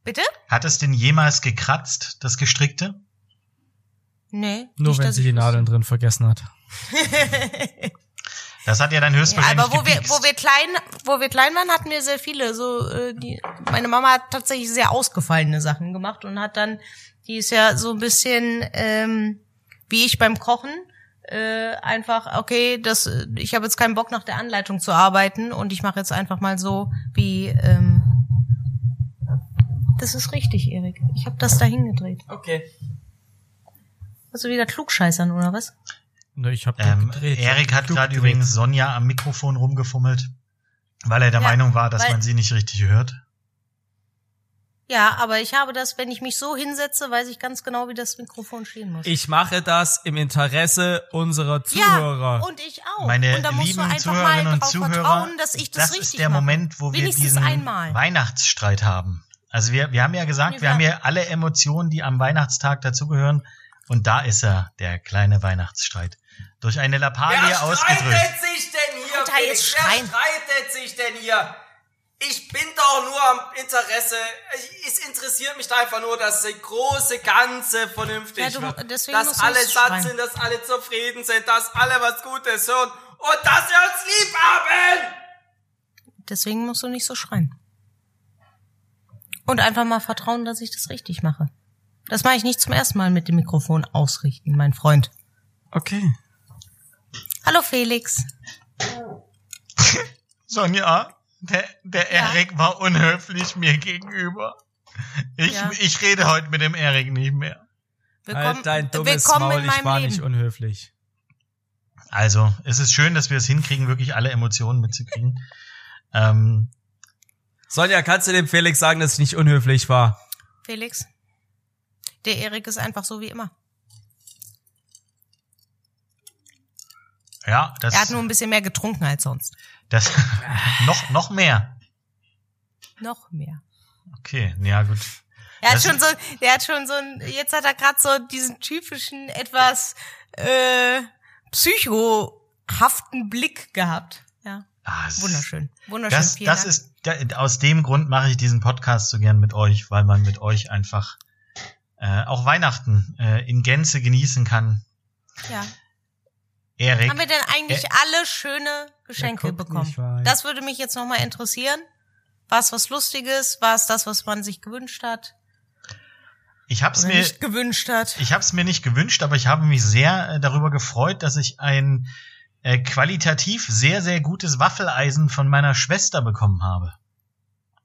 Bitte? Hat es denn jemals gekratzt, das Gestrickte? Nee. Nur nicht, wenn sie die. Nadeln drin vergessen hat. Das hat ja dann Ja, höchstwahrscheinlich aber wo wir, wo wir klein, wo wir klein waren, hatten wir sehr viele. So, äh, die, meine Mama hat tatsächlich sehr ausgefallene Sachen gemacht und hat dann, die ist ja so ein bisschen ähm, wie ich beim Kochen, äh, einfach, okay, das, ich habe jetzt keinen Bock nach der Anleitung zu arbeiten und ich mache jetzt einfach mal so wie. Ähm, das ist richtig, Erik. Ich habe das da hingedreht. Okay. Hast du wieder klugscheißern oder was? Ne, ich hab Ähm, gedreht. Erik hat gerade übrigens Sonja am Mikrofon rumgefummelt, weil er der Ja, Meinung war, dass man sie nicht richtig hört. Ja, aber ich habe das, wenn ich mich so hinsetze, weiß ich ganz genau, wie das Mikrofon stehen muss. Ich mache das im Interesse unserer Zuhörer. Ja, und ich auch. Meine und da musst lieben du einfach Zuhörerinnen mal und Zuhörer, vertrauen, dass ich das, das richtig ist der mache. Moment, wo wir Wenigstens diesen einmal. Weihnachtsstreit haben. Also wir, wir haben ja gesagt, Ja, wir haben hier alle Emotionen, die am Weihnachtstag dazugehören. Und da ist er, der kleine Weihnachtsstreit. Durch eine Lappalie Wer ausgedrückt. streitet sich denn hier, Alter, Felix? jetzt Wer streitet sich denn hier? Ich bin doch nur am Interesse. Es interessiert mich einfach nur, dass das große Ganze vernünftig Ja, du- wird. deswegen musst dass du alle nicht satt schreien. sind, dass alle zufrieden sind, dass alle was Gutes hören und dass wir uns lieb haben. Deswegen musst du nicht so schreien. Und einfach mal vertrauen, dass ich das richtig mache. Das mache ich nicht zum ersten Mal mit dem Mikrofon ausrichten, mein Freund. Okay. Hallo Felix. Sonja, der, der Ja. Erik war unhöflich mir gegenüber. Ich, Ja. ich rede heute mit dem Erik nicht mehr. Willkommen, halt dein dummes willkommen Maul, in ich meinem war Leben. nicht unhöflich. Also, es ist schön, dass wir es hinkriegen, wirklich alle Emotionen mitzukriegen. Ähm, Sonja, kannst du dem Felix sagen, dass ich nicht unhöflich war? Felix. Der Erik ist einfach so wie immer. Ja, das, Er hat nur ein bisschen mehr getrunken als sonst. das noch, noch mehr. Noch mehr. Okay, ja gut. Er hat Das- schon so, der hat schon so ein, jetzt hat er gerade so diesen typischen, etwas äh, psychohaften Blick gehabt. Ja, Ah, wunderschön. Wunderschön. Das, das ist, aus dem Grund mache ich diesen Podcast so gern mit euch, weil man mit euch einfach äh, auch Weihnachten äh, in Gänze genießen kann. Ja. Erik, Haben wir denn eigentlich Äh, alle schöne Geschenke guckt bekommen? Das würde mich jetzt nochmal interessieren. War es was Lustiges? War es das, was man sich gewünscht hat? ich hab's Oder mir, nicht gewünscht hat? ich hab's mir nicht gewünscht, aber ich habe mich sehr äh, darüber gefreut, dass ich ein äh, qualitativ sehr, sehr gutes Waffeleisen von meiner Schwester bekommen habe.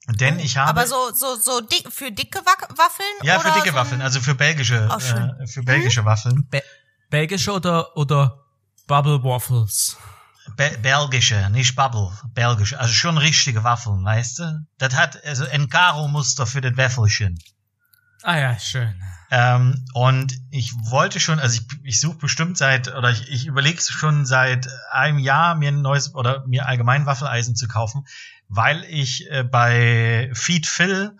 Denn ich habe Oh, Aber so, so, so dick, für dicke Waffeln? ja für dicke so Waffeln, also für belgische, schön. äh, für belgische Waffeln. Be Belgische oder, oder Bubble Waffles? Be belgische, nicht Bubble, belgische. Also schon richtige Waffeln, weißt du? Das hat also ein Karo-Muster für das Wäffelchen. Ah ja, schön. Ähm, und ich wollte schon, also ich, ich suche bestimmt seit, oder ich, ich überlege schon seit einem Jahr, mir ein neues oder mir allgemein Waffeleisen zu kaufen, weil ich äh, bei Feed Phil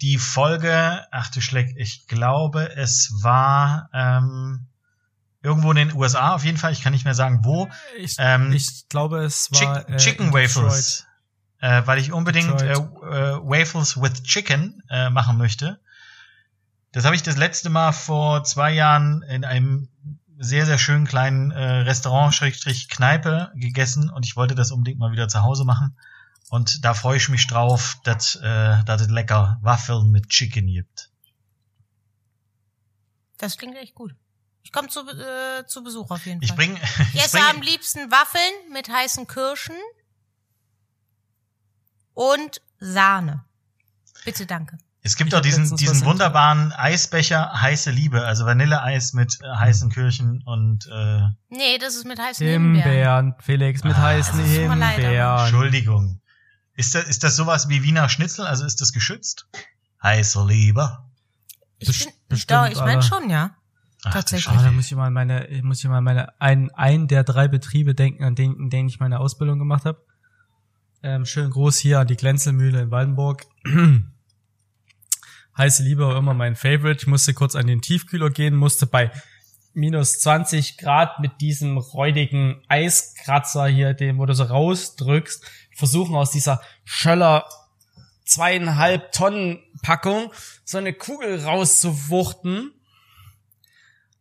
die Folge, ach du Schleck, ich glaube, es war ähm, irgendwo in den USA auf jeden Fall, ich kann nicht mehr sagen wo, Ich, Ähm, ich glaube, es Chick war äh, Chicken in Waffles. Äh, weil ich unbedingt äh, äh, Waffles with Chicken äh, machen möchte. Das habe ich das letzte Mal vor zwei Jahren in einem sehr, sehr schönen kleinen äh, Restaurant, Schrägstrich Kneipe gegessen und ich wollte das unbedingt mal wieder zu Hause machen. Und da freue ich mich drauf, dass, äh, dass es lecker Waffeln mit Chicken gibt. Das klingt echt gut. Ich komme zu, äh, zu Besuch auf jeden Ich Fall. bring, Ich ich esse bring, am liebsten Waffeln mit heißen Kirschen und Sahne. Bitte, danke. es gibt Ich auch hab diesen, diesen wunderbaren Eisbecher heiße Liebe, also Vanilleeis mit äh, heißen Kirchen und äh, Nee, das ist mit heißen Himbeeren. Himbeeren, Felix, mit Ah, heißen Himbeeren. Entschuldigung. Ist das, ist das sowas wie Wiener Schnitzel? Also ist das geschützt? Heiße Liebe. Ich Best- bin, bestimmt, doch, ich meine schon, ja. Ach, Tatsächlich. Ah, da Scheiße. muss ich mal meine, muss ich mal meine, einen, einen der drei Betriebe denken, an denen, in denen ich meine Ausbildung gemacht habe. Ähm, schön groß hier an die Glänzelmühle in Waldenburg. Heiße Liebe war immer mein Favorite. Ich musste kurz an den Tiefkühler gehen, musste bei minus 20 Grad mit diesem räudigen Eiskratzer hier, den wo du so rausdrückst, versuchen aus dieser Schöller zweieinhalb Tonnen Packung so eine Kugel rauszuwuchten.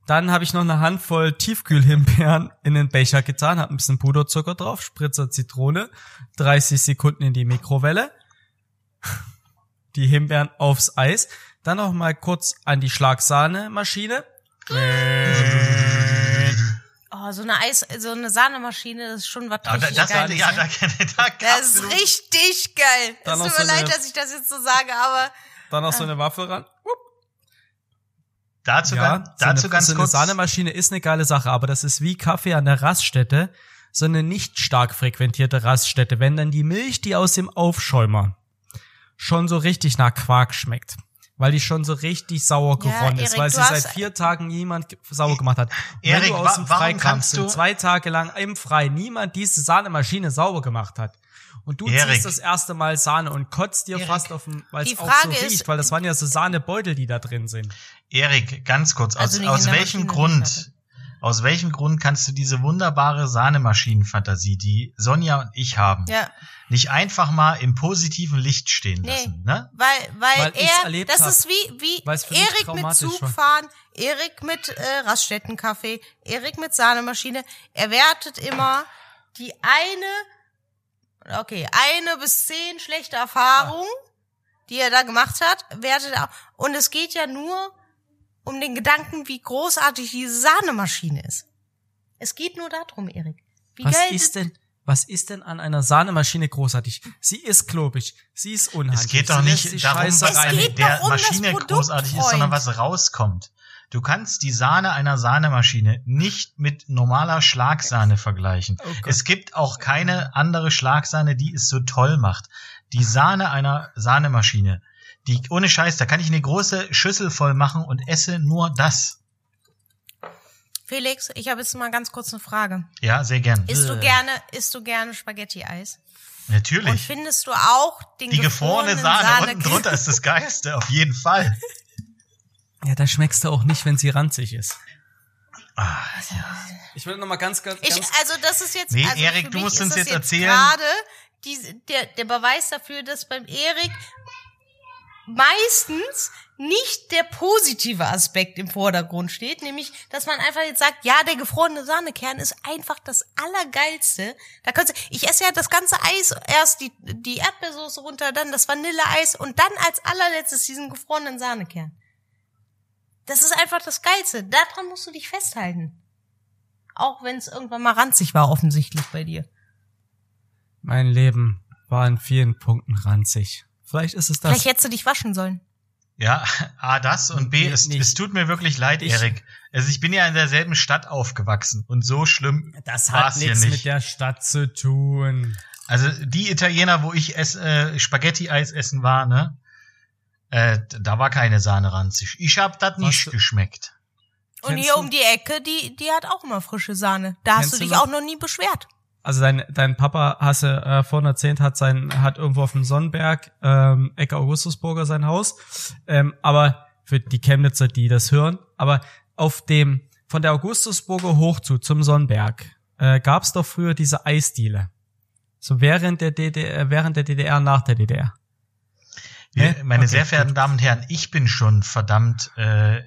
Dann habe ich noch eine Handvoll Tiefkühlhimbeeren in den Becher getan, habe ein bisschen Puderzucker drauf, Spritzer Zitrone, 30 Sekunden in die Mikrowelle, die Himbeeren aufs Eis, dann noch mal kurz an die Schlagsahne-Maschine. Oh, so eine Eis, so eine Sahnemaschine, das ist schon was Aber da, richtig das, da, Geiles. ja, ne? da, da, das ist richtig geil. Dann Es tut mir so eine- leid, dass ich das jetzt so sage, aber Dann noch so eine Waffel ran. Dazu, Ja, ganz, so dazu eine, ganz so eine kurz. Sahnemamaschine ist eine geile Sache, aber das ist wie Kaffee an der Raststätte, so eine nicht stark frequentierte Raststätte. Wenn dann die Milch, die aus dem Aufschäumer schon so richtig nach Quark schmeckt, weil die schon so richtig sauer Ja, geworden ist, Erik, weil sie seit vier Tagen niemand sauer gemacht hat. Erik, wenn du wa- aus dem warum Frei kannst kamst du- und zwei Tage lang im Frei niemand diese Sahnemamaschine sauber gemacht hat. Und du Erik. ziehst das erste Mal Sahne und kotzt dir Erik. fast auf dem, weil es auch so ist- riecht, weil das waren ja so Sahnebeutel, die da drin sind. Erik, ganz kurz, aus, Also aus welchem Grund, aus welchem Grund kannst du diese wunderbare Sahnemaschinenfantasie, die Sonja und ich haben, ja, nicht einfach mal im positiven Licht stehen Nee. lassen, ne? weil, weil, Weil er, erlebt das hab. ist wie, wie Erik mit traumatisch Zug war. fahren, Erik mit äh, Raststättenkaffee, Erik mit Sahnemaschine. Er wertet immer die eine, okay, eine bis zehn schlechte Erfahrungen, die er da gemacht hat, wertet er. Und es geht ja nur um den Gedanken, wie großartig diese Sahnemamaschine ist. Es geht nur darum, Erik. Wie Was geil ist denn, was ist denn an einer Sahnemaschine großartig? Sie ist klobig, sie ist unhandlich. Es geht doch nicht darum, was an der um Maschine Produkt, großartig ist, sondern was rauskommt. Du kannst die Sahne einer Sahnemaschine nicht mit normaler Schlagsahne vergleichen. Oh es gibt auch keine andere Schlagsahne, die es so toll macht. Die Sahne einer Sahnemaschine, die ohne Scheiß, da kann ich eine große Schüssel voll machen und esse nur das. Felix, ich habe jetzt mal ganz kurz eine Frage. Ja, sehr gern. Isst du gerne, isst du gerne Spaghetti-Eis? Und Natürlich. findest du auch den Die gefrorene gefrorenen Sahne unten drunter ist das Geilste, auf jeden Fall. Ja, da schmeckst du auch nicht, wenn sie ranzig ist. Ah, Ich will noch mal ganz, ganz, Ich, ganz also das ist jetzt, Nee, also Erik, du musst ist uns jetzt erzählen- Gerade die, der, der Beweis dafür, dass beim Erik meistens nicht der positive Aspekt im Vordergrund steht, nämlich, dass man einfach jetzt sagt, ja, der gefrorene Sahnekern ist einfach das Allergeilste. Da kannst du, ich esse ja das ganze Eis, erst die, die Erdbeersoße runter, dann das Vanilleeis und dann als allerletztes diesen gefrorenen Sahnekern. Das ist einfach das Geilste. Daran musst du dich festhalten. Auch wenn es irgendwann mal ranzig war, offensichtlich bei dir. Mein Leben war in vielen Punkten ranzig. Vielleicht ist es das. Vielleicht hättest du dich waschen sollen. Ja, A, das und B, Nee, es, nicht. es tut mir wirklich leid, Ich- Erik. Also ich bin ja in derselben Stadt aufgewachsen und so schlimm Das hat hier nichts nicht. mit der Stadt zu tun. Also die Italiener, wo ich ess, äh, Spaghetti-Eis essen war, ne? Äh, da war keine Sahne ranzig. Ich hab das nicht du- geschmeckt. Und Kennst hier um die Ecke, die, die hat auch immer frische Sahne. Da hast Kennst du du dich auch noch nie beschwert. Also dein, dein Papa, hast du äh, vorhin erzählt, hat sein, hat irgendwo auf dem Sonnenberg, ähm, Ecke Augustusburger sein Haus. Ähm, aber für die Chemnitzer, die das hören, aber auf dem, von der Augustusburger hoch zu zum Sonnenberg, äh, gab es doch früher diese Eisdiele. So während der DDR, während der DDR, nach der DDR. Nee? meine Okay, sehr verehrten Damen und Herren, ich bin schon verdammt, äh,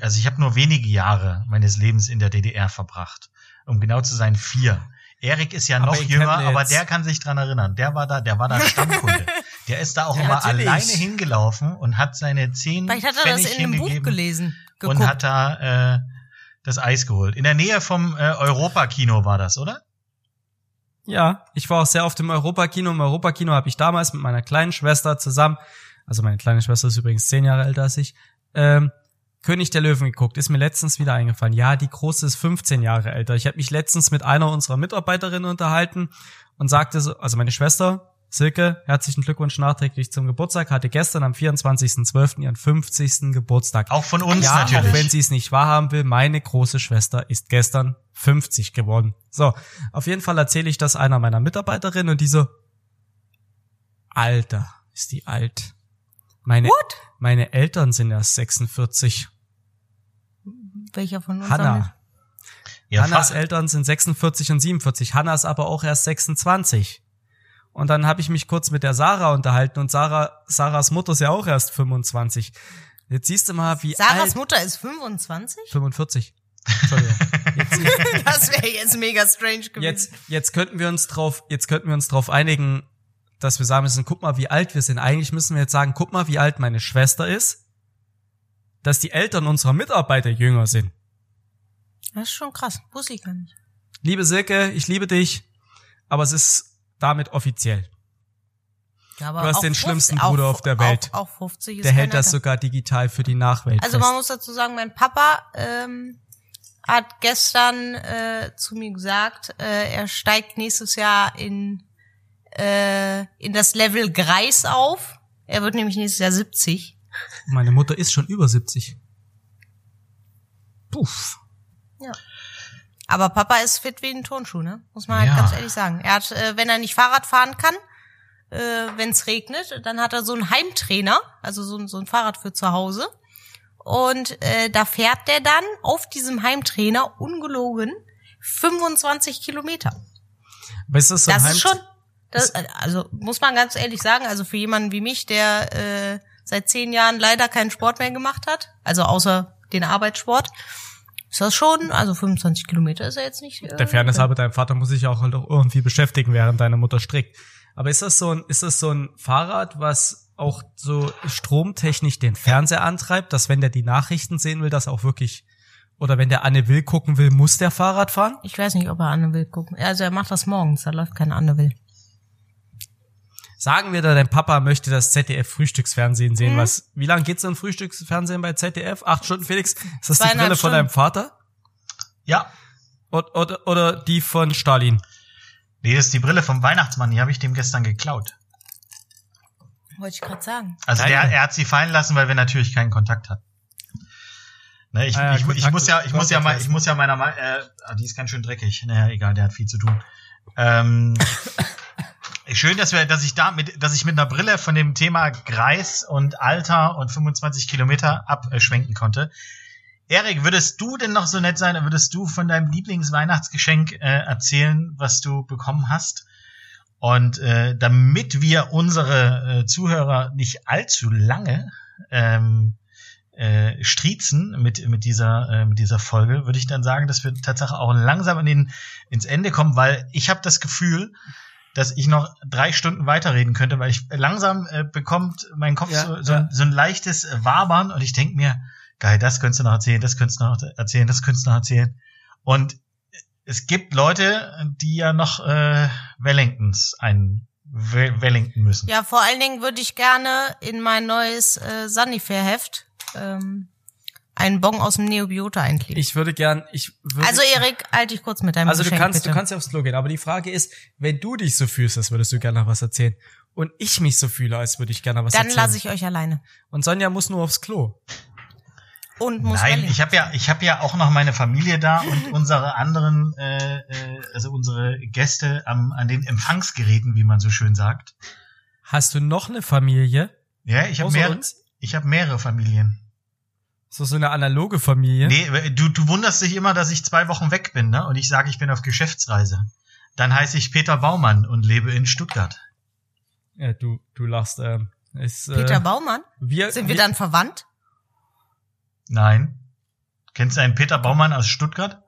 also ich habe nur wenige Jahre meines Lebens in der DDR verbracht. Um genau zu sein, vier. Erik ist ja Aber noch jünger, aber der kann sich dran erinnern. Der war da, der war da Stammkunde. der ist da auch Ja, immer natürlich. alleine hingelaufen und hat seine zehn Vielleicht hat er das Pfennig in einem Buch gelesen. Geguckt. und hat da äh, das Eis geholt. In der Nähe vom äh, Europa-Kino war das, oder? Ja, ich war auch sehr oft im Europakino. Im Europakino habe ich damals mit meiner kleinen Schwester zusammen, also meine kleine Schwester ist übrigens zehn Jahre älter als ich, ähm, König der Löwen geguckt. Ist mir letztens wieder eingefallen. Ja, die große ist 15 Jahre älter. Ich habe mich letztens mit einer unserer Mitarbeiterinnen unterhalten und sagte so, also meine Schwester, Silke, herzlichen Glückwunsch nachträglich zum Geburtstag, hatte gestern am 24.12. ihren 50. Geburtstag. Auch von uns ja, natürlich. auch wenn sie es nicht wahrhaben will, meine große Schwester ist gestern 50 geworden. So, auf jeden Fall erzähle ich das einer meiner Mitarbeiterinnen und die so, Alter, ist die alt. Meine, What? meine Eltern sind erst 46. Welcher von uns? Hanna. ja, Hannas Eltern sind 46 und 47. Hanna ist aber auch erst 26. Und dann habe ich mich kurz mit der Sarah unterhalten und Sarah, Sarahs Mutter ist ja auch erst 25. Jetzt siehst du mal, wie Sarahs alt... Mutter ist 25? 45. Entschuldigung. Jetzt, Das wäre jetzt mega strange gewesen. jetzt, jetzt könnten wir uns drauf, jetzt könnten wir uns drauf einigen, dass wir sagen müssen, guck mal, wie alt wir sind. Eigentlich müssen wir jetzt sagen, guck mal, wie alt meine Schwester ist, dass die Eltern unserer Mitarbeiter jünger sind. Das ist schon krass. Wusste ich gar nicht. Liebe Silke, ich liebe dich, aber es ist damit offiziell. Ja, Du hast den 50 schlimmsten Bruder auf der Welt. Auch, auch 50 ist Der hält das sogar digital für die Nachwelt Also man fest. muss dazu sagen, mein Papa ähm, hat gestern äh, zu mir gesagt, äh, er steigt nächstes Jahr in äh, in das Level Greis auf. Er wird nämlich nächstes Jahr 70. Meine Mutter ist schon über 70. Puff. Aber Papa ist fit wie ein Turnschuh, ne? Muss man halt Ja. ganz ehrlich sagen. Er hat, äh, wenn er nicht Fahrrad fahren kann, äh, wenn es regnet, dann hat er so einen Heimtrainer, also so, ein- so ein Fahrrad für zu Hause. Und äh, da fährt der dann auf diesem Heimtrainer ungelogen 25 Kilometer. Ist das so Das ist schon, das, also muss man ganz ehrlich sagen, also für jemanden wie mich, der äh, seit zehn Jahren leider keinen Sport mehr gemacht hat, also außer den Arbeitssport, ist das schon, also 25 Kilometer ist ja jetzt nicht. Äh, Der Fairness halber, dein Vater muss sich auch halt auch irgendwie beschäftigen, während deine Mutter strickt. Aber ist das so ein, ist das so ein Fahrrad, was auch so stromtechnisch den Fernseher antreibt, dass wenn der die Nachrichten sehen will, das auch wirklich, oder wenn der Anne Will gucken will, muss der Fahrrad fahren? Ich weiß nicht, ob er Anne will gucken. Also er macht das morgens, da läuft keine Anne will. Sagen wir da, dein Papa möchte das ZDF Frühstücksfernsehen sehen, Mhm. was, wie lange geht's so ein Frühstücksfernsehen bei ZDF? Acht Stunden, Felix? Ist das die Brille von Stunden. deinem Vater? Ja. Oder, oder, oder die von Stalin? Nee, das ist die Brille vom Weihnachtsmann, die habe ich dem gestern geklaut. Wollte ich gerade sagen. Also der, er hat sie fallen lassen, weil wir natürlich keinen Kontakt hatten. Ne, ich, Ah ja, ich, ich muss ja, ich muss ja mal, ich muss ja meiner, äh, ah, die ist ganz schön dreckig. Naja, egal, der hat viel zu tun. Ähm, schön, dass wir, dass ich da mit, dass ich mit einer Brille von dem Thema Greis und Alter und 25 Kilometer abschwenken konnte. Erik, würdest du denn noch so nett sein, würdest du von deinem Lieblingsweihnachtsgeschenk äh, erzählen, was du bekommen hast? Und äh, damit wir unsere äh, Zuhörer nicht allzu lange ähm, äh, striezen mit, mit, dieser, äh, mit dieser Folge, würde ich dann sagen, dass wir tatsächlich auch langsam in den, ins Ende kommen, weil ich habe das Gefühl, dass ich noch drei Stunden weiterreden könnte, weil ich langsam äh, bekommt mein Kopf Ja, so, so, ja. ein, so ein leichtes Wabern und ich denk mir, geil, das könntest du noch erzählen, das könntest du noch erzählen, das könntest du noch erzählen. Und es gibt Leute, die ja noch äh, Wellingtons ein We- Wellington müssen. Ja, vor allen Dingen würde ich gerne in mein neues äh, Sanifair-Heft ähm, einen Bon aus dem Neobiota einkleben. Ich würde gern, ich würde, also Erik, halt dich kurz mit deinem also du Geschenk, kannst, bitte. du kannst ja aufs Klo gehen, aber die Frage ist, wenn du dich so fühlst, als würdest du gerne noch was erzählen und ich mich so fühle, als würde ich gerne noch was Dann erzählen. lasse ich euch alleine. Und Sonja muss nur aufs Klo. Und muss Nein, ich habe ja, ich habe ja auch noch meine Familie da und unsere anderen, äh, äh, also unsere Gäste am, an den Empfangsgeräten, wie man so schön sagt. Hast du noch eine Familie? Ja, ich habe mehr, ich habe mehrere Familien. So, so eine analoge Familie? Nee, du, du wunderst dich immer, dass ich zwei Wochen weg bin, ne? Und ich sage, ich bin auf Geschäftsreise. Dann heiße ich Peter Baumann und lebe in Stuttgart. Ja, du, du lachst, ähm, ist, Peter äh, Baumann? wir, Sind wir dann verwandt? Nein. Kennst du einen Peter Baumann aus Stuttgart?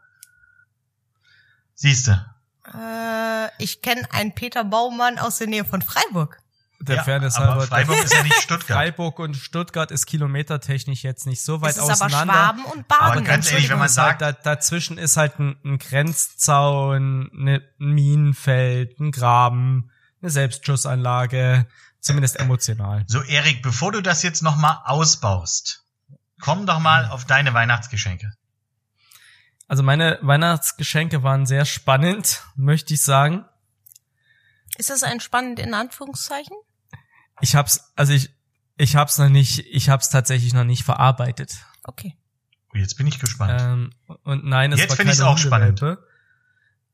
Siehste. Äh, ich kenne einen Peter Baumann aus der Nähe von Freiburg. Der Ja, Fairness aber halber, Freiburg ist ja nicht Stuttgart. Freiburg und Stuttgart ist kilometertechnisch jetzt nicht so weit es ist aber auseinander. Schwaben und Baden. Aber ganz ehrlich, wenn man sagt- da, dazwischen ist halt ein, ein Grenzzaun, ne, ein Minenfeld, ein Graben, eine Selbstschussanlage, zumindest emotional. So, Erik, bevor du das jetzt nochmal ausbaust, komm doch mal auf deine Weihnachtsgeschenke. Also meine Weihnachtsgeschenke waren sehr spannend, möchte ich sagen. Ist das ein spannend in Anführungszeichen? Ich hab's, also ich, ich hab's noch nicht, ich hab's tatsächlich noch nicht verarbeitet. Okay. Oh, Jetzt bin ich gespannt. Ähm, und nein, es Jetzt war find ich's keine auch spannend.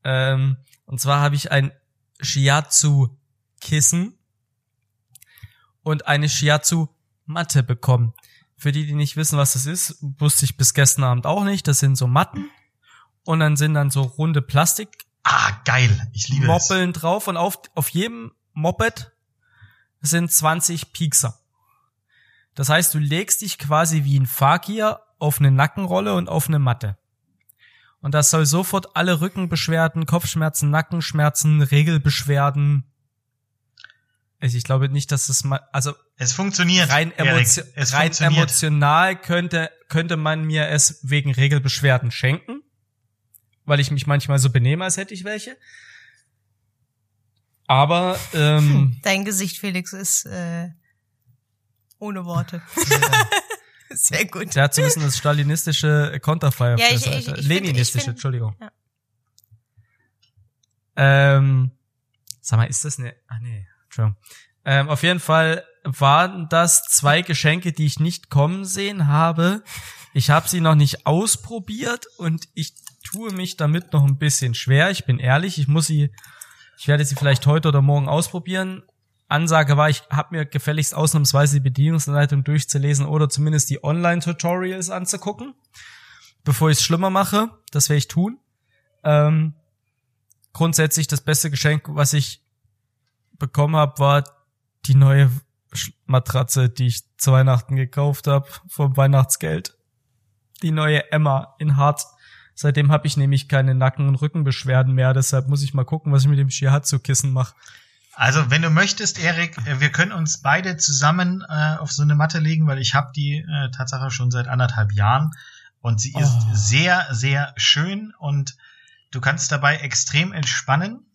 Ähm, und zwar habe ich ein Shiatsu-Kissen und eine Shiatsu-Matte bekommen. Für die, die nicht wissen, was das ist, wusste ich bis gestern Abend auch nicht. Das sind so Matten und dann sind dann so runde Plastikmoppeln ah, geil. Ich liebe es. drauf und auf, auf jedem Moped sind 20 Piekser. Das heißt, du legst dich quasi wie ein Fakir auf eine Nackenrolle und auf eine Matte. Und das soll sofort alle Rückenbeschwerden, Kopfschmerzen, Nackenschmerzen, Regelbeschwerden. Also ich glaube nicht, dass es mal, also Es funktioniert. rein, emotio Es rein funktioniert. emotional könnte, könnte man mir es wegen Regelbeschwerden schenken, weil ich mich manchmal so benehme, als hätte ich welche. Aber ähm, Dein Gesicht, Felix, ist äh, ohne Worte. Sehr gut. der hat so ein bisschen das stalinistische Konterfei auf Ja, ich- ich- ich Leninistische, find- Entschuldigung. Ja. Ähm, sag mal, ist das eine? Ah nee, Entschuldigung. Ähm, auf jeden Fall waren das zwei Geschenke, die ich nicht kommen sehen habe. Ich habe sie noch nicht ausprobiert und ich tue mich damit noch ein bisschen schwer. Ich bin ehrlich, ich muss sie, ich werde sie vielleicht heute oder morgen ausprobieren. Ansage war, ich habe mir gefälligst ausnahmsweise die Bedienungsanleitung durchzulesen oder zumindest die Online-Tutorials anzugucken, bevor ich es schlimmer mache. Das werde ich tun. Ähm, grundsätzlich das beste Geschenk, was ich bekommen habe, war die neue Matratze, die ich zu Weihnachten gekauft habe vom Weihnachtsgeld. Die neue Emma in Hart. Seitdem habe ich nämlich keine Nacken- und Rückenbeschwerden mehr. Deshalb muss ich mal gucken, was ich mit dem Shihatsu-Kissen mache. Also, wenn du möchtest, Erik, äh, wir können uns beide zusammen äh, auf so eine Matte legen, weil ich habe die äh, Tatsache schon seit anderthalb Jahren und sie ist Oh. sehr, sehr schön und du kannst dabei extrem entspannen.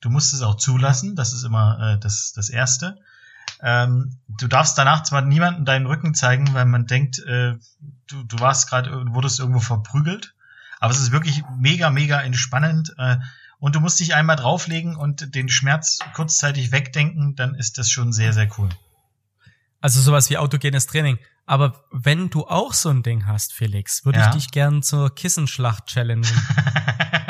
Du musst es auch zulassen, das ist immer äh, das, das Erste. Ähm, du darfst danach zwar niemandem deinen Rücken zeigen, weil man denkt, äh, du, du warst gerade, wurdest irgendwo verprügelt, aber es ist wirklich mega, mega entspannend. Äh, und du musst dich einmal drauflegen und den Schmerz kurzzeitig wegdenken, dann ist das schon sehr, sehr cool. Also sowas wie autogenes Training. Aber wenn du auch so ein Ding hast, Felix, würde Ja. ich dich gern zur Kissenschlacht challengen.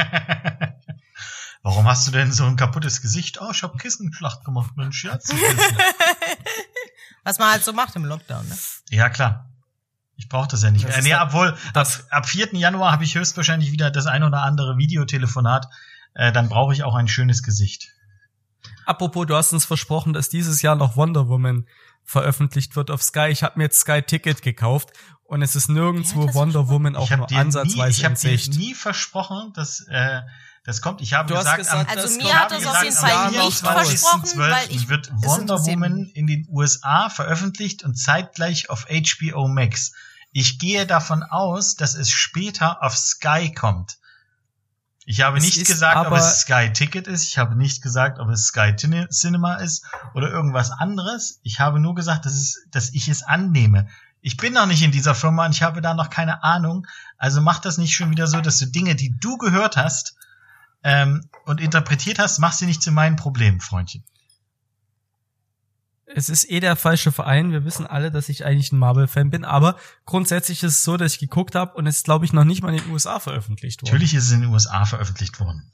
Warum hast du denn so ein kaputtes Gesicht? Oh, ich hab Kissenschlacht gemacht mit einem Scherz. Was man halt so macht im Lockdown, ne? ja, klar. Ich brauche das ja nicht Das mehr. Nee, dann- obwohl, ab, das- ab 4. Januar habe ich höchstwahrscheinlich wieder das ein oder andere Videotelefonat. Äh, dann brauche ich auch ein schönes Gesicht. Apropos, du hast uns versprochen, dass dieses Jahr noch Wonder Woman veröffentlicht wird auf Sky. Ich habe mir jetzt Sky Ticket gekauft und es ist nirgendwo Wonder Woman auch habe nur dir, nie, ansatzweise ich hab in dir nie versprochen, dass äh, das kommt. Ich habe Du gesagt, gesagt, am, Also mir hat das hab auf jeden gesagt, Fall nicht 24. versprochen, weil 24.12. ich wird Wonder. Woman in den USA veröffentlicht und zeitgleich auf HBO Max. Ich gehe davon aus, dass es später auf Sky kommt. Ich habe Es nicht gesagt, ob es Sky Ticket ist. Ich habe nicht gesagt, ob es Sky Cine- Cinema ist oder irgendwas anderes. Ich habe nur gesagt, dass, es, dass ich es annehme. Ich bin noch nicht in dieser Firma und ich habe da noch keine Ahnung. Also mach das nicht schon wieder so, dass du Dinge, die du gehört hast ähm, und interpretiert hast, mach sie nicht zu meinen Problemen, Freundchen. Es ist eh der falsche Verein. Wir wissen alle, dass ich eigentlich ein Marvel-Fan bin. Aber grundsätzlich ist es so, dass ich geguckt habe und es ist, glaube ich, noch nicht mal in den USA veröffentlicht worden. Natürlich ist es in den USA veröffentlicht worden.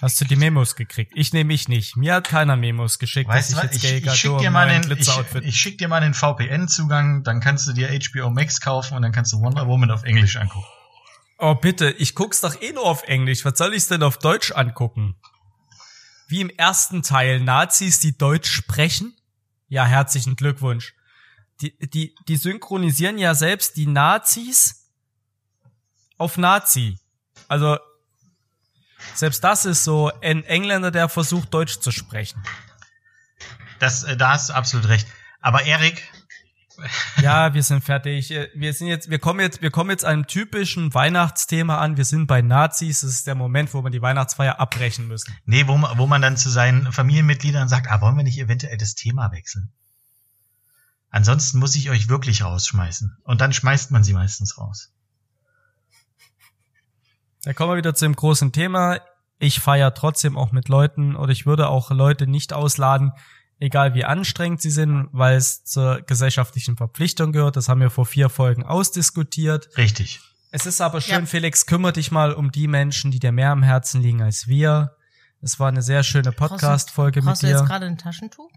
Hast du die Memos gekriegt? Ich nehme mich nicht. Mir hat keiner Memos geschickt, Weißt du dass was? ich Ich, ich schick Gadot dir mal neuen den, ich, ich schick dir mal den VPN-Zugang, dann kannst du dir HBO Max kaufen und dann kannst du Wonder Woman auf Englisch angucken. Oh bitte, ich guck's doch eh nur auf Englisch. Was soll ich's denn auf Deutsch angucken? Wie im ersten Teil Nazis, die Deutsch sprechen? Ja, herzlichen Glückwunsch. Die, die, die synchronisieren ja selbst die Nazis auf Nazi. Also selbst das ist so ein Engländer, der versucht Deutsch zu sprechen. Das, äh, da hast du absolut recht. Aber Erik, Ja, wir sind fertig. Wir sind jetzt, wir kommen jetzt, wir kommen jetzt einem typischen Weihnachtsthema an. Wir sind bei Nazis. Das ist der Moment, wo wir die Weihnachtsfeier abbrechen müssen. nee, wo, man- wo man dann zu seinen Familienmitgliedern sagt, ah, wollen wir nicht eventuell das Thema wechseln? Ansonsten muss ich euch wirklich rausschmeißen. Und dann schmeißt man sie meistens raus. Da kommen wir wieder zu dem großen Thema. Ich feiere trotzdem auch mit Leuten oder ich würde auch Leute nicht ausladen, egal wie anstrengend sie sind, weil es zur gesellschaftlichen Verpflichtung gehört. Das haben wir vor vier Folgen ausdiskutiert. Richtig. Es ist aber schön, Ja. Felix, kümmere dich mal um die Menschen, die dir mehr am Herzen liegen als wir. Es war eine sehr schöne Podcast-Folge mit Brauchst du jetzt dir. gerade ein Taschentuch?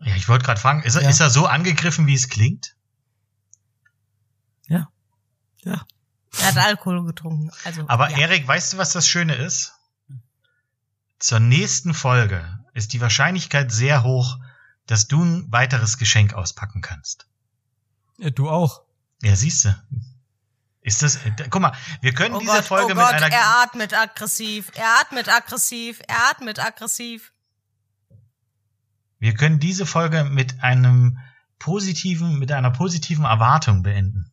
Ja, ich wollte gerade fragen, ist er, Ja. ist er so angegriffen, wie es klingt? Ja. Ja. Er hat Alkohol getrunken. Also, Aber ja. Erik, weißt du, was das Schöne ist? Zur nächsten Folge ist die Wahrscheinlichkeit sehr hoch, dass du ein weiteres Geschenk auspacken kannst. Ja, Du auch. Ja, siehst du. Ist das, äh, guck mal, wir können Oh diese Gott, Folge oh Gott, mit einer, er atmet aggressiv, er atmet aggressiv, er atmet aggressiv. wir können diese Folge mit einem positiven, mit einer positiven Erwartung beenden.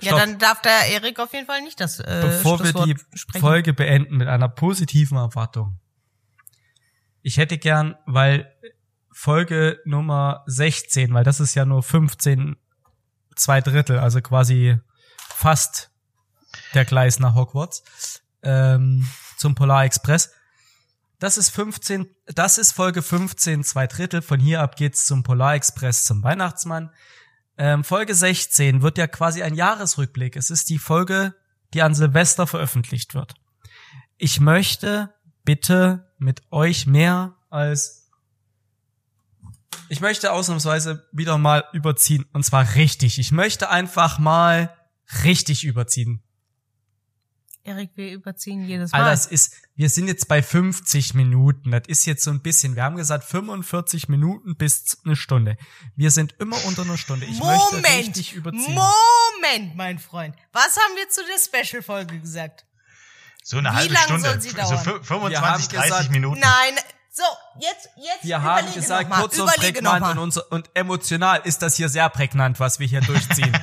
Ja, Stopp. dann darf der Erik auf jeden Fall nicht das äh, Bevor wir die sprechen. Folge beenden mit einer positiven Erwartung. Ich hätte gern, weil Folge Nummer 16, weil das ist ja nur 15, zwei Drittel, also quasi fast der Gleis nach Hogwarts, ähm, zum Polar Express. Das ist 15, das ist Folge 15, zwei Drittel. Von hier ab geht's zum Polar Express zum Weihnachtsmann. Ähm, Folge 16 wird ja quasi ein Jahresrückblick. Es ist die Folge, die an Silvester veröffentlicht wird. Ich möchte bitte mit euch mehr als ich möchte ausnahmsweise wieder mal überziehen und zwar richtig. Ich möchte einfach mal richtig überziehen. Erik, wir überziehen jedes Mal. Alter, es ist, wir sind jetzt bei 50 Minuten. Das ist jetzt so ein bisschen, wir haben gesagt 45 Minuten bis eine Stunde. Wir sind immer unter einer Stunde. Ich möchte Moment, richtig überziehen. Moment, mein Freund. Was haben wir zu der Special-Folge gesagt? So eine Wie halbe Stunde, so dauern? fü- 25, Wir haben 30 gesagt, Minuten. Nein, so, jetzt, jetzt Wir haben überlege gesagt, noch mal, kurz und prägnant und, unser, und emotional ist das hier sehr prägnant, was wir hier durchziehen.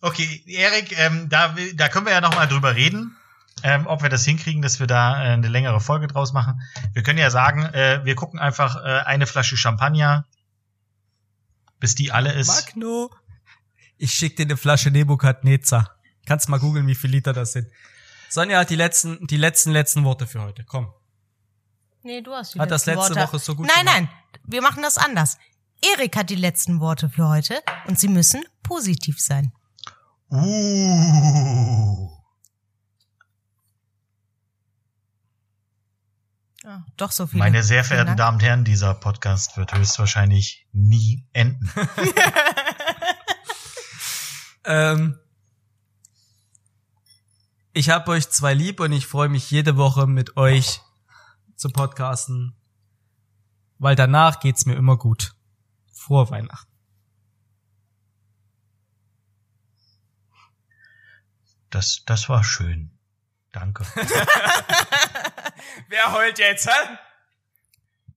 Okay, Erik, ähm, da, da können wir ja noch mal drüber reden, ähm, ob wir das hinkriegen, dass wir da äh, eine längere Folge draus machen. Wir können ja sagen, äh, wir gucken einfach äh, eine Flasche Champagner, bis die alle ist. Magno. Ich schick dir eine Flasche Nebukadnezar. Kannst mal googeln, wie viel Liter das sind. Sonja hat die letzten, die letzten, letzten Worte für heute. Komm. Nee, du hast die Hat das letzte Worte. Woche so gut Nein, gemacht? nein, wir machen das anders. Erik hat die letzten Worte für heute und sie müssen positiv sein. Uh. Ja, doch so viele. Meine sehr verehrten. Damen und Herren, dieser Podcast wird höchstwahrscheinlich nie enden. Ähm, ich hab euch zwei lieb und ich freue mich jede Woche mit euch zu podcasten, weil danach geht's mir immer gut. Frohe Weihnachten. Das, das war schön. Danke. Wer heult jetzt, hä?